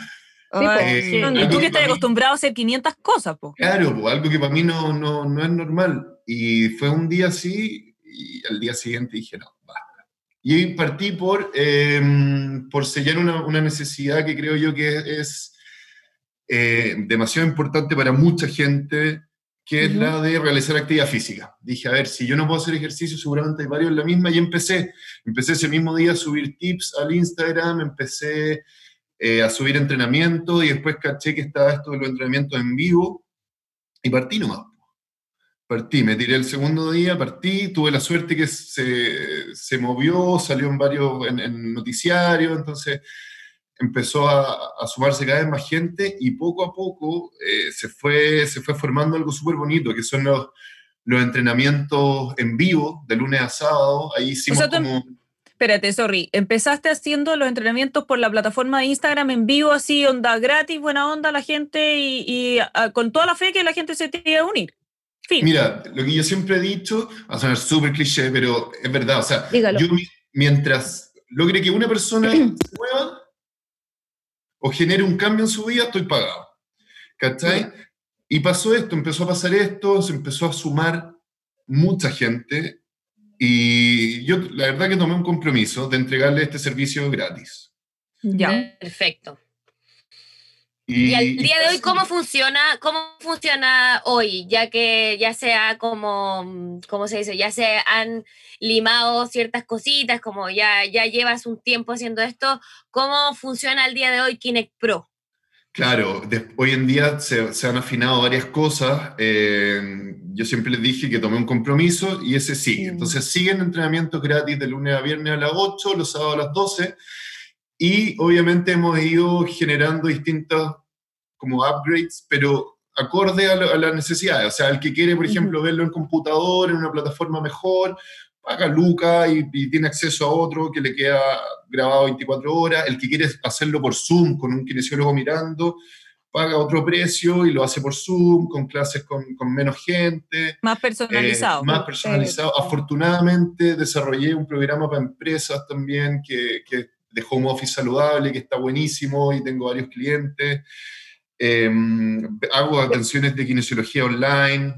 Sí, y tú que estás acostumbrado a hacer 500 cosas, po. Claro, algo que para mí no, no, no es normal. Y fue un día así y al día siguiente dije, no, basta. Y partí por, em, por sellar una, una, necesidad que creo yo que es eh, demasiado importante para mucha gente que es la de realizar actividad física. Dije, a ver, si yo no puedo hacer ejercicio, seguramente hay varios en la misma, y empecé. Empecé ese mismo día a subir tips al Instagram, empecé eh, a subir entrenamiento, y después caché que estaba esto de los entrenamientos en vivo, y partí nomás. Partí, me tiré el segundo día, partí, tuve la suerte que se, se movió, salió en varios, en, en noticiarios, entonces empezó a, sumarse cada vez más gente y poco a poco eh, se, fue, se fue formando algo súper bonito, que son los, los entrenamientos en vivo, de lunes a sábado. Ahí hicimos em como... Espérate, sorry. Empezaste haciendo los entrenamientos por la plataforma de Instagram en vivo, así, onda gratis, buena onda la gente y, con toda la fe que la gente se te iba a unir. Mira, lo que yo siempre he dicho, va a sonar súper cliché, pero es verdad. O sea, yo mientras logre que una persona se mueva, o genere un cambio en su vida, estoy pagado. ¿Cachai? Y pasó esto, empezó a pasar esto, se empezó a sumar mucha gente y yo la verdad que tomé un compromiso de entregarle este servicio gratis. Ya. Perfecto. Y, al día de hoy, ¿cómo funciona, cómo funciona hoy? Ya que ya sea como, ¿cómo se dice? Ya se han limado ciertas cositas, como ya, ya llevas un tiempo haciendo esto, ¿cómo funciona al día de hoy Kinect Pro? Claro, hoy en día se, se, han afinado varias cosas. Eh, yo siempre les dije que tomé un compromiso y ese sigue. Entonces siguen entrenamientos gratis de lunes a viernes a las 8, los sábados a las 12 y obviamente hemos ido generando distintos como upgrades, pero acorde a, las necesidades. O sea, el que quiere, por ejemplo, verlo en computador, en una plataforma mejor, paga Luca y, tiene acceso a otro que le queda grabado 24 horas. El que quiere hacerlo por Zoom con un kinesiólogo mirando, paga otro precio y lo hace por Zoom, con clases con, con menos gente. Más personalizado. Eh, más personalizado. Afortunadamente desarrollé un programa para empresas también que, que de home office saludable, que está buenísimo y tengo varios clientes. Em, hago atenciones de kinesiología online.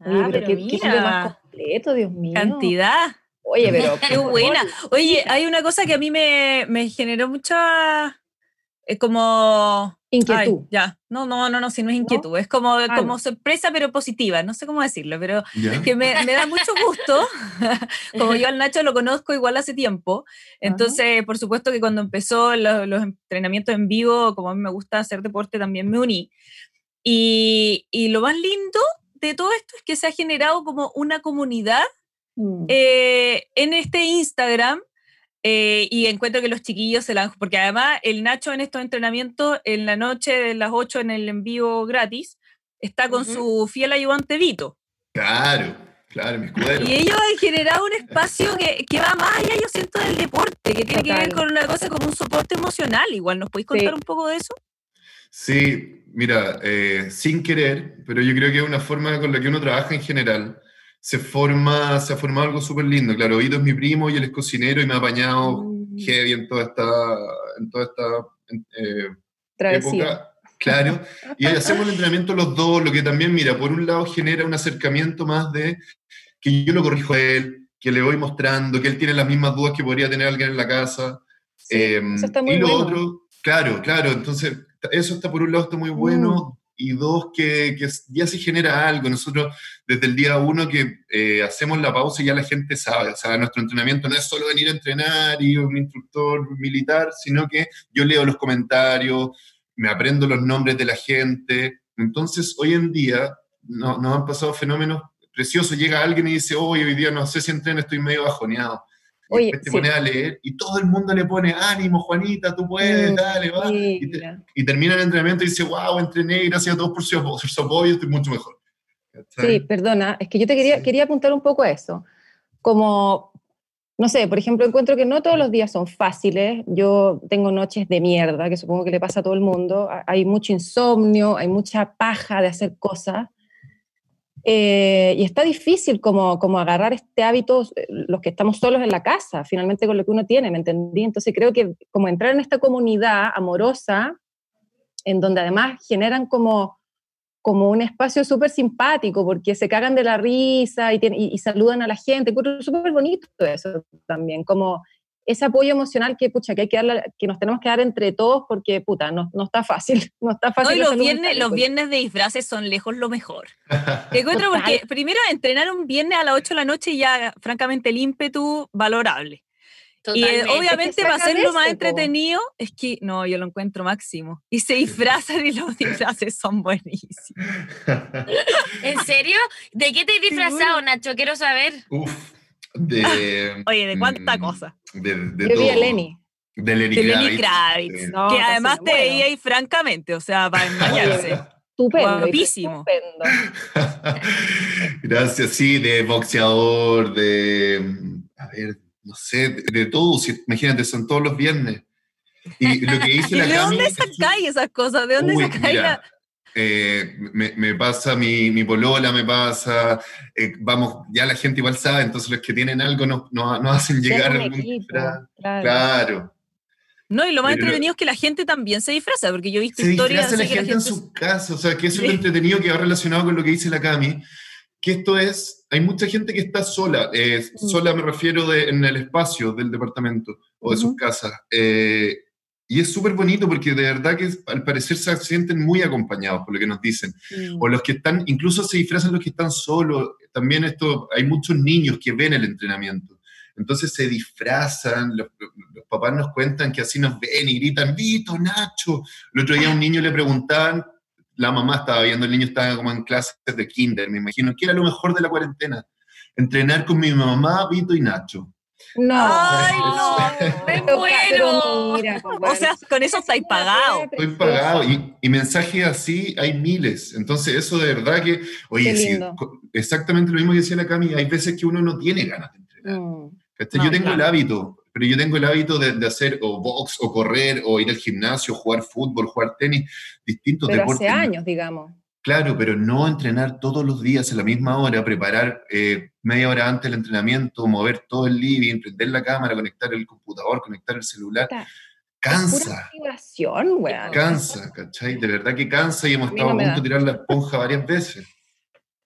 Ah, pero qué, qué más completo, Dios mío. Cantidad. Oye, pero. Qué buena. Oye, hay una cosa que a mí me, me generó mucha Es como... Inquietud. ya, no, no, no, no, si no es inquietud, es como, Ah, como no. sorpresa pero positiva, no sé cómo decirlo, pero ¿Ya? que me, me da mucho gusto, como yo al Nacho lo conozco igual hace tiempo, entonces por supuesto que cuando empezó lo- los entrenamientos en vivo, como a mí me gusta hacer deporte, también me uní. Y, y lo más lindo de todo esto es que se ha generado como una comunidad Mm. eh, en este Instagram eh, y encuentro que los chiquillos se la han- porque además el Nacho en estos entrenamientos en la noche de las 8 en el en vivo gratis está con su fiel ayudante Vito Claro, claro, mi escudero. y ellos han generado un espacio que, que va más allá yo siento del deporte que tiene que ver con una cosa como un soporte emocional igual nos podéis contar Sí. un poco de eso Sí, mira, eh, sin querer, pero yo creo que es una forma con la que uno trabaja en general. Se forma, se ha formado algo súper lindo. Claro, Vito es mi primo y él es cocinero y me ha apañado Mm. heavy en toda esta, en toda esta eh, Travesía. época. Claro, y hacemos el entrenamiento los dos, lo que también, mira, por un lado genera un acercamiento más de que yo lo corrijo a él, que le voy mostrando, que él tiene las mismas dudas que podría tener alguien en la casa. Sí, Em, eso está muy y lo bueno. otro, claro, claro, entonces eso está por un lado está muy bueno y dos que, ya se genera algo. Nosotros desde el día uno que eh, hacemos la pausa y ya la gente sabe, o sea, nuestro entrenamiento no es solo venir a entrenar y un instructor militar, sino que yo leo los comentarios, me aprendo los nombres de la gente. Entonces hoy en día no- nos han pasado fenómenos preciosos. Llega alguien y dice, hoy hoy día no sé si entreno, estoy medio bajoneado. Y Oye, después te sí. pones a leer y todo el mundo le pone ánimo, Juanita, tú puedes, Mm, dale, va. Y, te- y termina el entrenamiento y dice, wow, entrené, gracias a todos por su, por su apoyo, estoy mucho mejor. ¿Cachai? Sí, perdona, es que yo te quería, Sí. quería apuntar un poco a eso. Como, no sé, por ejemplo, encuentro que no todos los días son fáciles. Yo tengo noches de mierda, que supongo que le pasa a todo el mundo. Ha- Hay mucho insomnio, hay mucha paja de hacer cosas. Eh, y está difícil como, como agarrar este hábito, eh, los que estamos solos en la casa, finalmente con lo que uno tiene, ¿me entendí? Entonces creo que como entrar en esta comunidad amorosa, en donde además generan como, como un espacio súper simpático, porque se cagan de la risa y, tiene- y- y saludan a la gente, encuentro súper bonito eso también, como ese apoyo emocional que, pucha, que, hay que, darle, que nos tenemos que dar entre todos, porque, puta, no, no está fácil, no está No, fácil. y la los viernes, mental, los pues. viernes de disfraces son lejos lo mejor. Que encuentro Total. porque primero entrenar un viernes a las 8 de la noche ya francamente el ímpetu valorable. Y eh, obviamente Es que para se hacerlo más entretenido, es que no, yo lo encuentro máximo. Y se disfrazan y los disfraces son buenísimos. ¿En serio? ¿De qué te has disfrazado, Nacho? Quiero saber. Uf, de... Oye, ¿de cuánta mm, cosa? De, de Yo vi a todo. Lenny. De Lenny De Lenny Kravitz. No, que además te muero. veía ahí francamente, o sea, para engañarse. Estupendo. Guapísimo. Estupendo. Gracias, sí, de boxeador, de, a ver, no sé, de, de todo, si- imagínate, son todos los viernes. Y lo que ¿Y la de Cami... dónde sacáis esas cosas? ¿De dónde sacáis la...? Eh, me, me pasa mi, mi polola, me pasa, eh, vamos, ya la gente igual sabe, entonces los que tienen algo nos, nos- nos hacen llegar algún equipo, claro. Claro. No, y lo más Pero- entretenido es que la gente también se disfraza, porque yo he visto Se historias disfraza la así que gente en su casa, o sea, que eso es lo entretenido que va relacionado con lo que dice la Cami, que esto es, hay mucha gente que está sola, eh, sola me refiero de, en el espacio del departamento o de sus casas, eh, y es súper bonito porque de verdad que al parecer se sienten muy acompañados por lo que nos dicen, Mm. o los que están, incluso se disfrazan los que están solos, también esto, hay muchos niños que ven el entrenamiento. Entonces se disfrazan, los, los papás nos cuentan que así nos ven y gritan, Vito, Nacho. El otro día a un niño le preguntaban, la mamá estaba viendo, el niño estaba como en clases de kinder, me imagino, ¿qué era lo mejor de la cuarentena? Entrenar con mi mamá, Vito y Nacho. No. ¡Ay, no! ¡Me muero! mira, O sea, con eso estáis pagados. Estoy pagado y, y mensajes así hay miles. Entonces eso de verdad que, oye, sí, exactamente lo mismo que decía la Cami, hay veces que uno no tiene ganas de entrenar. Mm. ¿cachai? No, yo tengo claro. el hábito, pero yo tengo el hábito de, de hacer o box o correr o ir al gimnasio, jugar fútbol, jugar tenis, distintos Pero deportes. hace años, digamos. Claro, pero no entrenar todos los días a la misma hora, preparar eh, media hora antes el entrenamiento, mover todo el living, prender la cámara, conectar el computador, conectar el celular. Pura Cansa, motivación, weón. cansa, ¿cachai? De verdad que cansa y hemos A estado no a punto de tirar la esponja varias veces.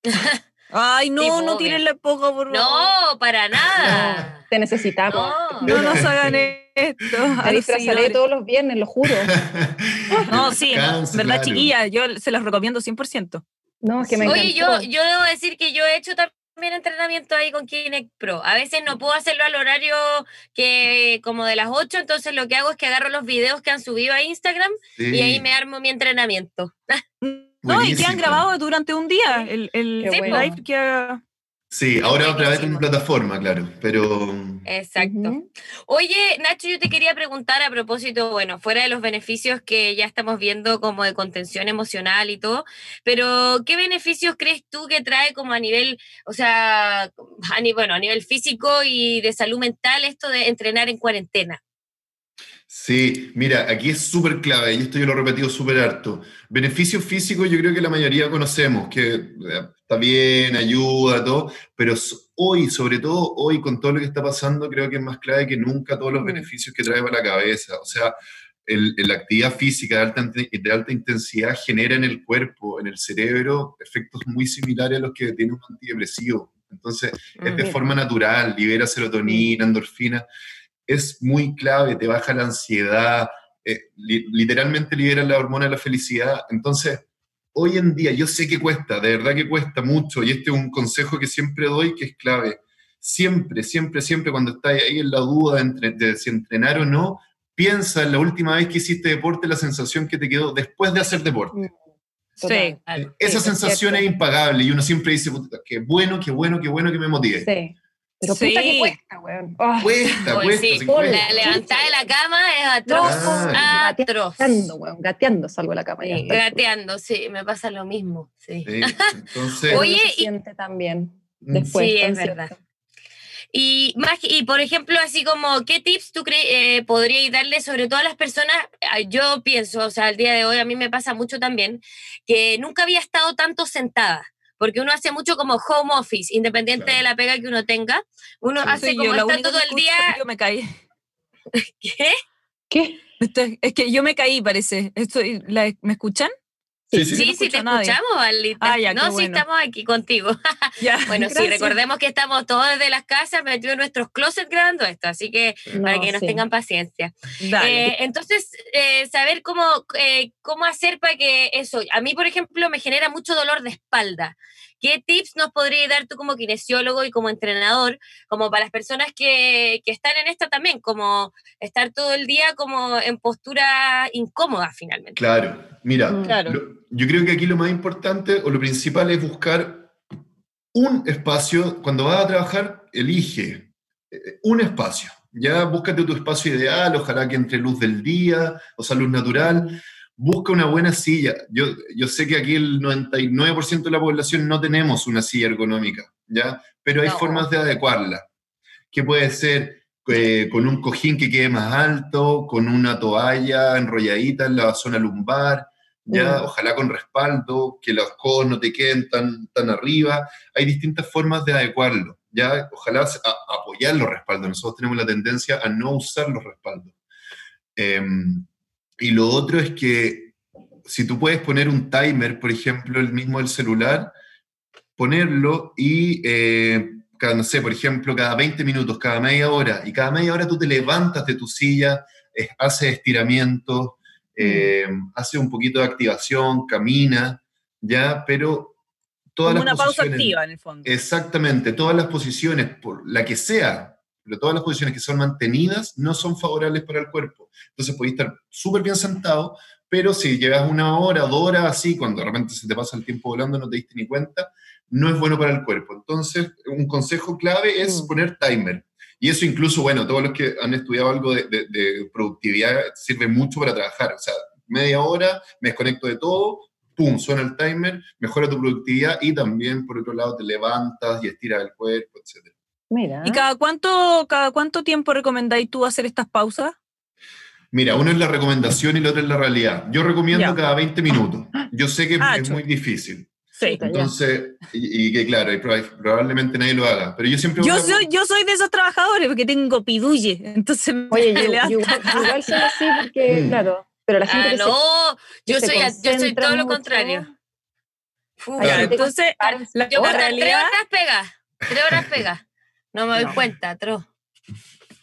Ay, no, Sí, no tiren la esponja, por favor. No, para nada. Te necesitamos. No. No nos hagan esto. A disfrazaré todos los viernes, lo juro. No, sí, verdad, chiquilla, yo se los recomiendo 100%. No, es que me Oye, yo, encantó. yo debo decir que yo he hecho también entrenamiento ahí con Kinect Pro. A veces no puedo hacerlo al horario que como de las 8, entonces lo que hago es que agarro los videos que han subido a Instagram y ahí me armo mi entrenamiento. No, y Buenísimo. quedan grabados durante un día. El, el Qué live bueno. queda- Sí, ahora a través de una plataforma, claro, pero Exacto. Oye, Nacho, yo te quería preguntar a propósito, bueno, fuera de los beneficios que ya estamos viendo como de contención emocional y todo, pero ¿qué beneficios crees tú que trae como a nivel, o sea, a bueno, a nivel físico y de salud mental esto de entrenar en cuarentena? Sí, mira, aquí es súper clave, y esto yo lo he repetido súper harto. Beneficios físicos yo creo que la mayoría conocemos, que eh, está bien, ayuda, todo, pero hoy, sobre todo hoy, con todo lo que está pasando, creo que es más clave que nunca todos los Mm. beneficios que trae para la cabeza. O sea, la actividad física de alta, inte- de alta intensidad genera en el cuerpo, en el cerebro, efectos muy similares a los que tiene un antidepresivo. Entonces, es de Mm. forma natural, libera serotonina, endorfina. Es muy clave, te baja la ansiedad, eh, li- literalmente libera la hormona de la felicidad. Entonces, hoy en día, yo sé que cuesta, de verdad que cuesta mucho, y este es un consejo que siempre doy que es clave. Siempre, siempre, siempre cuando estás ahí en la duda de, entre- de si entrenar o no, piensa en la última vez que hiciste deporte, la sensación que te quedó después de hacer deporte. Total. Claro. Esa es sensación es impagable y uno siempre dice, "Puta, qué bueno, qué bueno, qué bueno que me motive. Sí. Pero Sí. puta que cuesta, weón. Oh, Cuesta, sí, cuesta. La levantada de la cama es atroz, Claro. atroz. gateando, weón. Gateando salgo de la cama. Sí, gateando, sí, me pasa lo mismo, sí. Sí, entonces, Oye, se y- siente también. mm, Después, Sí, es verdad. Y más y por ejemplo, así como, ¿qué tips tú crees eh, podrías darle sobre todo a las personas? Ah, Yo pienso, o sea, al día de hoy a mí me pasa mucho también, que nunca había estado tanto sentada, porque uno hace mucho como home office, independiente Claro. de la pega que uno tenga, uno Sí. hace como yo está todo el día, Yo me caí. ¿qué? ¿Qué? Estoy- Es que yo me caí, parece. Estoy, la- ¿Me escuchan? Sí, sí. Sí, sí, te nadie. escuchamos, Alita. Ah, ya, no, sí, bueno. estamos aquí contigo. Ya, Bueno, sí, recordemos que estamos todos desde las casas metidos en nuestros closets grabando esto, así que para que nos tengan paciencia. Eh, entonces, eh, saber cómo, eh, cómo hacer para que eso, a mí, por ejemplo, me genera mucho dolor de espalda. ¿Qué tips nos podrías dar tú como kinesiólogo y como entrenador, como para las personas que, que están en esta también, como estar todo el día como en postura incómoda finalmente? Claro, mira, Mm. Claro. lo- yo creo que aquí lo más importante o lo principal es buscar un espacio, cuando vas a trabajar, elige eh, un espacio, ya búscate tu espacio ideal, ojalá que entre luz del día, o sea, luz natural, busca una buena silla. Yo, yo sé que aquí el 99% de la población no tenemos una silla ergonómica, ¿ya? Pero hay No. formas de adecuarla, que puede ser eh, con un cojín que quede más alto, con una toalla enrolladita en la zona lumbar, ya, Mm. ojalá con respaldo, que los codos no te queden tan, tan arriba. Hay distintas formas de adecuarlo, ya, ojalá a- apoyar los respaldos. Nosotros tenemos la tendencia a no usar los respaldos. Em, y lo otro es que si tú puedes poner un timer, por ejemplo, el mismo del celular, ponerlo y, eh, cada, no sé, por ejemplo, cada 20 minutos, cada media hora, y cada media hora tú te levantas de tu silla, eh, haces estiramientos, eh, haces un poquito de activación, camina, ya, pero todas Como las una pausa posiciones- activa, en el fondo. Exactamente, todas las posiciones, por la que sea, pero todas las posiciones que son mantenidas no son favorables para el cuerpo. Entonces podéis estar súper bien sentado, pero si llevas una hora, dos horas así, cuando de repente se te pasa el tiempo volando, no te diste ni cuenta, no es bueno para el cuerpo. Entonces, un consejo clave es Mm. poner timer. Y eso incluso, bueno, todos los que han estudiado algo de, de- de productividad sirve mucho para trabajar. O sea, media hora, me desconecto de todo, pum, suena el timer, mejora tu productividad y también, por otro lado, te levantas y estiras el cuerpo, etc. Mira. ¿Y cada cuánto, cada cuánto tiempo recomendáis tú hacer estas pausas? Mira, uno es la recomendación y el otro es la realidad. Yo recomiendo Ya. cada 20 minutos. Yo sé que Ah, es muy difícil. Sí. Entonces, y, y que claro, y probablemente nadie lo haga, pero yo siempre... Yo soy, yo soy de esos trabajadores porque tengo pidulle. Entonces, me Oye, yo, yo igual, yo igual soy así porque, Mm. claro, pero la gente Ah, que se- no, yo soy, yo soy concentra todo lo contrario. Entonces, la, yo la estar tres realidad, horas pega, tres horas pega. No me doy No. cuenta, tro.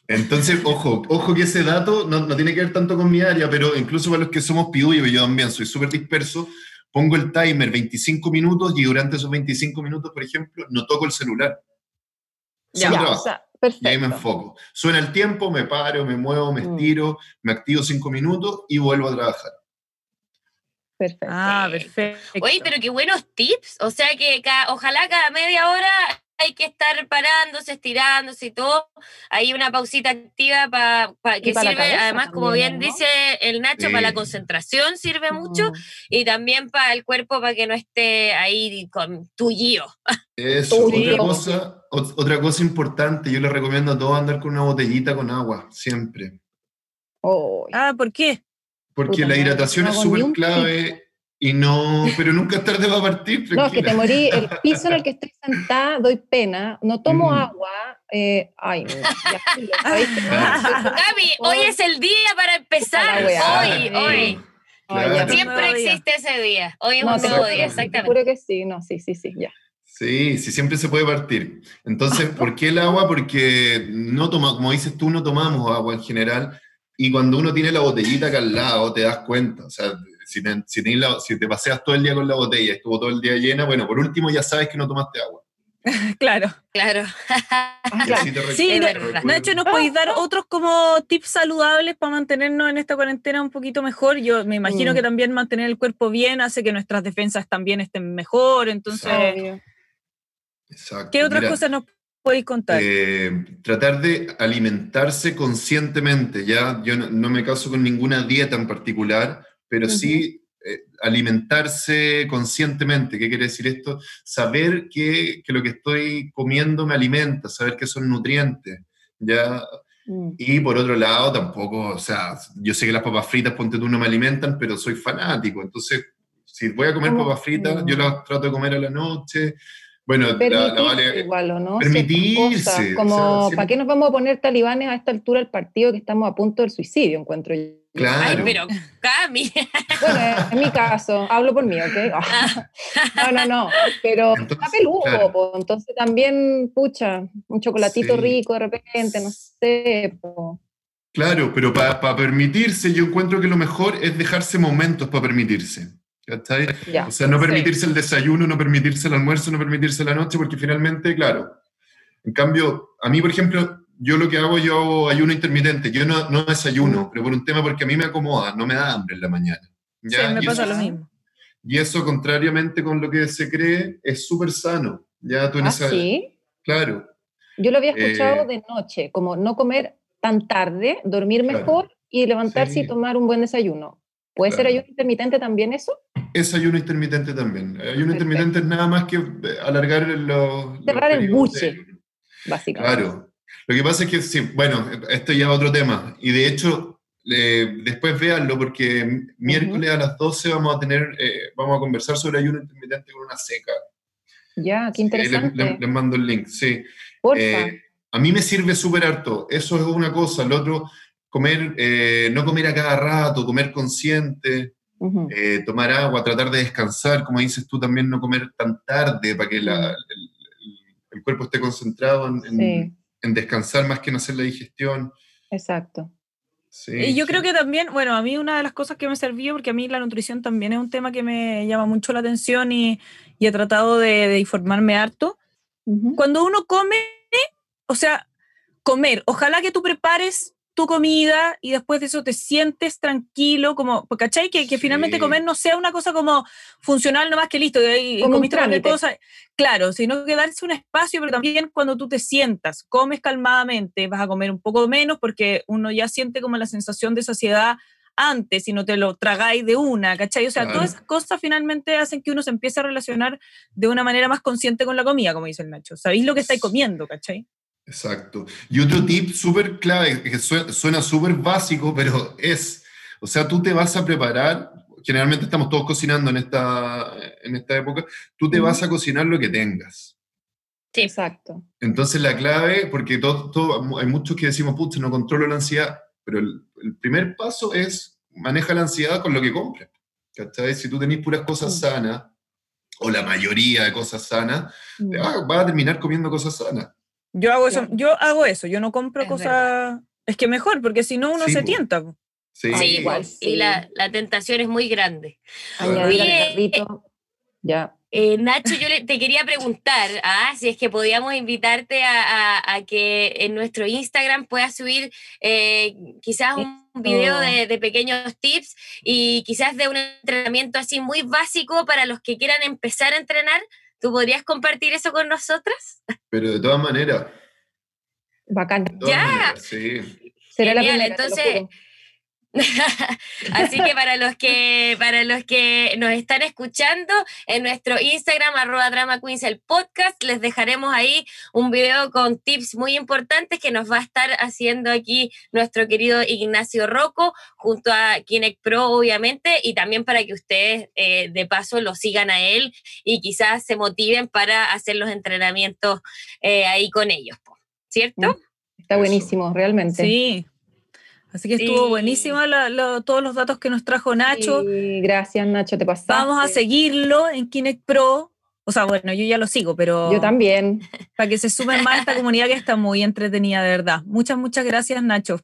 Entonces, ojo, ojo que ese dato no, no, tiene que ver tanto con mi área, pero incluso para los que somos piudillos, yo también soy súper disperso, pongo el timer 25 minutos y durante esos 25 minutos, por ejemplo, no toco el celular. Ya, o sea, perfecto. Y ahí me enfoco. Suena el tiempo, me paro, me muevo, me Mm. estiro, me activo 5 minutos y vuelvo a trabajar. Perfecto. Ah, perfecto. Oye, pero qué buenos tips. O sea que ojalá cada media hora hay que estar parándose, estirándose y todo. Hay una pausita activa para que para sirve, cabeza además, como bien ¿no? dice el Nacho, para la concentración sirve mucho Mm. y también para el cuerpo para que no esté ahí con tullido. Eso, otra cosa, ot- otra cosa importante, yo les recomiendo a todos andar con una botellita con agua, siempre. Oh, Ah, ¿por qué? Porque Puta la hidratación no es súper clave y no, pero nunca es tarde para partir. No, es que te tranquila. morí. El piso en el que estoy sentada, doy pena, no tomo Mm. agua. eh, ay, no. Gaby, hoy es el día para empezar. Hoy, hoy. Claro. Siempre existe ese día. Hoy es No, un nuevo día, te exactamente. juro que sí, no, sí, sí, sí, ya. Sí, sí, siempre se puede partir. Entonces, ¿por qué el agua? Porque no toma, como dices tú, no tomamos agua en general. Y cuando uno tiene la botellita acá al lado, te das cuenta. O sea, si te, si tenés la- si te paseas todo el día con la botella y estuvo todo el día llena, bueno, por último ya sabes que no tomaste agua. Claro. Claro. Sí, de- verdad. De hecho, ¿nos podéis dar otros como tips saludables para mantenernos en esta cuarentena un poquito mejor? Yo me imagino Mm. que también mantener el cuerpo bien hace que nuestras defensas también estén mejor. Entonces. Exacto. ¿qué otras Mira, cosas nos podéis contar? Eh, tratar de alimentarse conscientemente, ¿ya? Yo no, no me caso con ninguna dieta en particular, pero sí eh, alimentarse conscientemente. ¿Qué quiere decir esto? Saber que, que lo que estoy comiendo me alimenta, saber que son nutrientes, ¿ya? Mm. Y por otro lado, tampoco, o sea, yo sé que las papas fritas, ponte tú, no me alimentan, pero soy fanático, entonces, si voy a comer papas fritas, yo las trato de comer a la noche. Bueno, la, la Vale... igual, ¿o no? permitirse, cosas, o como, sea. ¿para qué nos vamos a poner talibanes a esta altura del partido que estamos a punto del suicidio, encuentro yo? Claro. Ay, pero Cami. Bueno, en mi caso, hablo por mí, ¿ok? Ah. No, no, no, pero Entonces, está peludo, claro. po, entonces también, pucha, un chocolatito Sí. rico de repente, no sé, po. Claro, pero para permitirse, yo encuentro que lo mejor es dejarse momentos para permitirse. ¿cachai? ya. O sea, no Sí. permitirse el desayuno, no permitirse el almuerzo, no permitirse la noche, porque finalmente, claro. En cambio, a mí, por ejemplo, yo lo que hago, yo hago ayuno intermitente. Yo no, no desayuno, pero por un tema porque a mí me acomoda, no me da hambre en la mañana. Sí, ¿ya? me Y pasa eso- lo mismo. Y eso, contrariamente con lo que se cree, es súper sano. Ya tú en ¿Ah, esa- sí? Claro, Yo lo había escuchado Eh, de noche, como no comer tan tarde, dormir Claro. mejor y levantarse Sí. y tomar un buen desayuno. ¿Puede ser ayuno intermitente también eso? es ayuno intermitente también. Ayuno Perfecto. intermitente es nada más que eh, alargar los... los Cerrar el buche. de- Básicamente. Claro. Lo que pasa es que, sí, bueno, esto ya es otro tema. Y de hecho, eh, después véanlo, porque miércoles a las 12 vamos a tener, eh, vamos a conversar sobre ayuno intermitente con una seca. Ya, qué interesante. les- les mando el link, sí. Porfa. Eh, a mí me sirve súper harto. Eso es una cosa. Lo otro, comer, eh, no comer a cada rato, comer consciente, eh, tomar agua, tratar de descansar, como dices tú, también no comer tan tarde para que la- el, cuerpo esté concentrado en, en- Sí, en descansar más que en hacer la digestión. exacto. Sí, Y yo sí. creo que también, bueno, a mí una de las cosas que me sirvió, porque a mí la nutrición también es un tema que me llama mucho la atención y, y he tratado de, de informarme harto. Ujú. Cuando uno come, o sea, comer, ojalá que tú prepares tu comida y después de eso te sientes tranquilo, como, pues, ¿cachai? Que, que finalmente Sí. comer no sea una cosa como funcional nomás que listo, y, Como comiste cualquier cosa. Claro, sino que darse un espacio, pero también cuando tú te sientas, comes calmadamente, vas a comer un poco menos porque uno ya siente como la sensación de saciedad antes y no te lo tragáis de una, ¿cachai? O sea, Claro. todas esas cosas finalmente hacen que uno se empiece a relacionar de una manera más consciente con la comida, como dice el Nacho. Sabéis lo que estáis comiendo, ¿cachai? Exacto. Y otro tip súper clave, que sue- suena súper básico, pero es, o sea, tú te vas a preparar, generalmente estamos todos cocinando en esta, en esta época, tú te vas a cocinar lo que tengas. Sí. Exacto. Entonces la clave, porque todo, todo- hay muchos que decimos, pucha, no controlo la ansiedad, pero el, el primer paso es maneja la ansiedad con lo que compres. ¿Cachai? Si tú tenés puras cosas Mm. sanas, o la mayoría de cosas sanas, Mm. te vas, vas a terminar comiendo cosas sanas. Yo hago eso, yo hago eso, yo no compro Es cosas. Es que mejor, porque si no uno Sí, se tienta. Sí, Sí, igual, sí. y la, la tentación es muy grande. Añadir al carrito. Ya. Eh, Nacho, yo le- te quería preguntar, ah, si es que podíamos invitarte a, a- a que en nuestro Instagram puedas subir eh, quizás un video de, de pequeños tips y quizás de un entrenamiento así muy básico para los que quieran empezar a entrenar. ¿Tú podrías compartir eso con nosotras? Pero de todas maneras. Bacán. de todas Ya. maneras, sí. Será la primera, te lo entonces- juro. Así que para los que para los que nos están escuchando en nuestro Instagram arroba drama queens el podcast les dejaremos ahí un video con tips muy importantes que nos va a estar haciendo aquí nuestro querido Ignacio Rocco junto a Kinect Pro obviamente y también para que ustedes eh, de paso lo sigan a él y quizás se motiven para hacer los entrenamientos eh, ahí con ellos, ¿cierto? Está Eso. buenísimo, realmente. Sí. Así que estuvo Sí. buenísimo la- lo- todos los datos que nos trajo Nacho. Sí, gracias, Nacho, te pasaste. Vamos a seguirlo en Kinect Pro. O sea, bueno, yo ya lo sigo, pero Yo también. para que se sumen más a esta comunidad que está muy entretenida, de verdad. Muchas, muchas gracias, Nacho.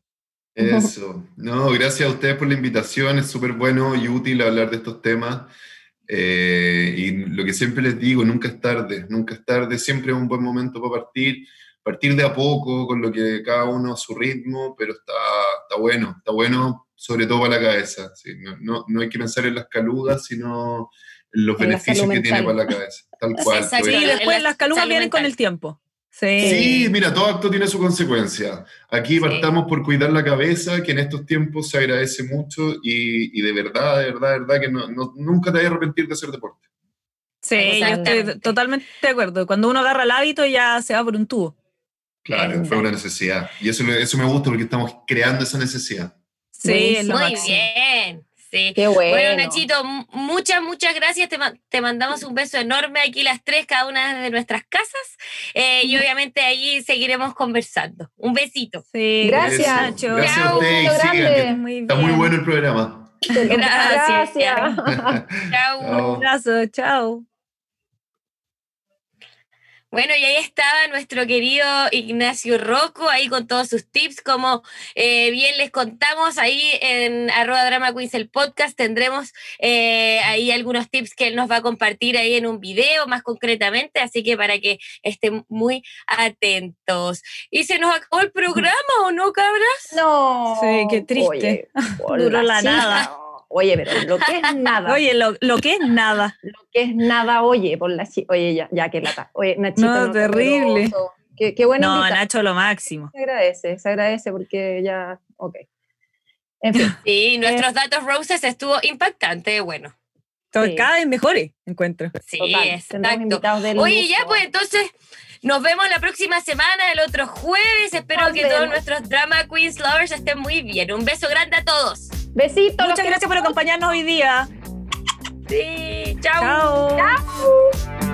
Eso. No, gracias a ustedes por la invitación. Es súper bueno y útil hablar de estos temas. Eh, y lo que siempre les digo, nunca es tarde, nunca es tarde. Siempre es un buen momento para partir. Partir de a poco, con lo que cada uno a su ritmo, pero está, está bueno, está bueno, sobre todo para la cabeza. sí. No, no, no hay que pensar en las calugas, sino en los En beneficios que tiene para la cabeza. Tal cual. Sí, después la las calugas vienen con el tiempo. Sí. Sí, mira, todo acto tiene su consecuencia. Aquí Sí. partamos por cuidar la cabeza, que en estos tiempos se agradece mucho y, y de verdad, de verdad, de verdad que no, no- nunca te vayas a arrepentir de hacer deporte. Sí, yo estoy totalmente de acuerdo. Cuando uno agarra el hábito ya se va por un tubo. Claro, fue una necesidad. Y eso, eso me gusta porque estamos creando esa necesidad. Sí, es lo Muy máximo. bien. Sí. Qué bueno. Bueno, Nachito, muchas, muchas gracias. Te, ma- te mandamos un beso enorme aquí las tres, cada una de nuestras casas. Eh, y obviamente ahí seguiremos conversando. Un besito. Sí, Gracias. Nacho. Gracias a Chao. grande. que Muy está muy bueno el programa. Gracias. Gracias. Chao. Un abrazo, chao. Bueno, y ahí estaba nuestro querido Ignacio Rocco, ahí con todos sus tips, como eh, bien les contamos, ahí en arroba drama queens el podcast tendremos eh, ahí algunos tips que él nos va a compartir ahí en un video más concretamente, así que para que estén muy atentos. Y se nos acabó el programa, ¿o no, cabras? No. Sí, qué triste. Oye, Duró la sí. nada. Oye, pero lo que es nada. Oye, lo, lo que es nada. Lo que es nada, oye, por la Oye, ya, ya que lata. Oye, Nachito. No, terrible. Qué, qué bueno. No, Nacho, lo máximo. Se agradece, se agradece porque ya. Ok. En fin. Sí, nuestros datos roses estuvo impactante, bueno. Sí. Cada vez mejores, encuentro. Sí, total, exacto. Oye, ya pues entonces nos vemos la próxima semana, el otro jueves. Espero Nos que todos nuestros Drama Queens Lovers estén muy bien. Un beso grande a todos. Besitos. Muchas gracias por acompañarnos hoy día. Sí, chao. Chao. Chao.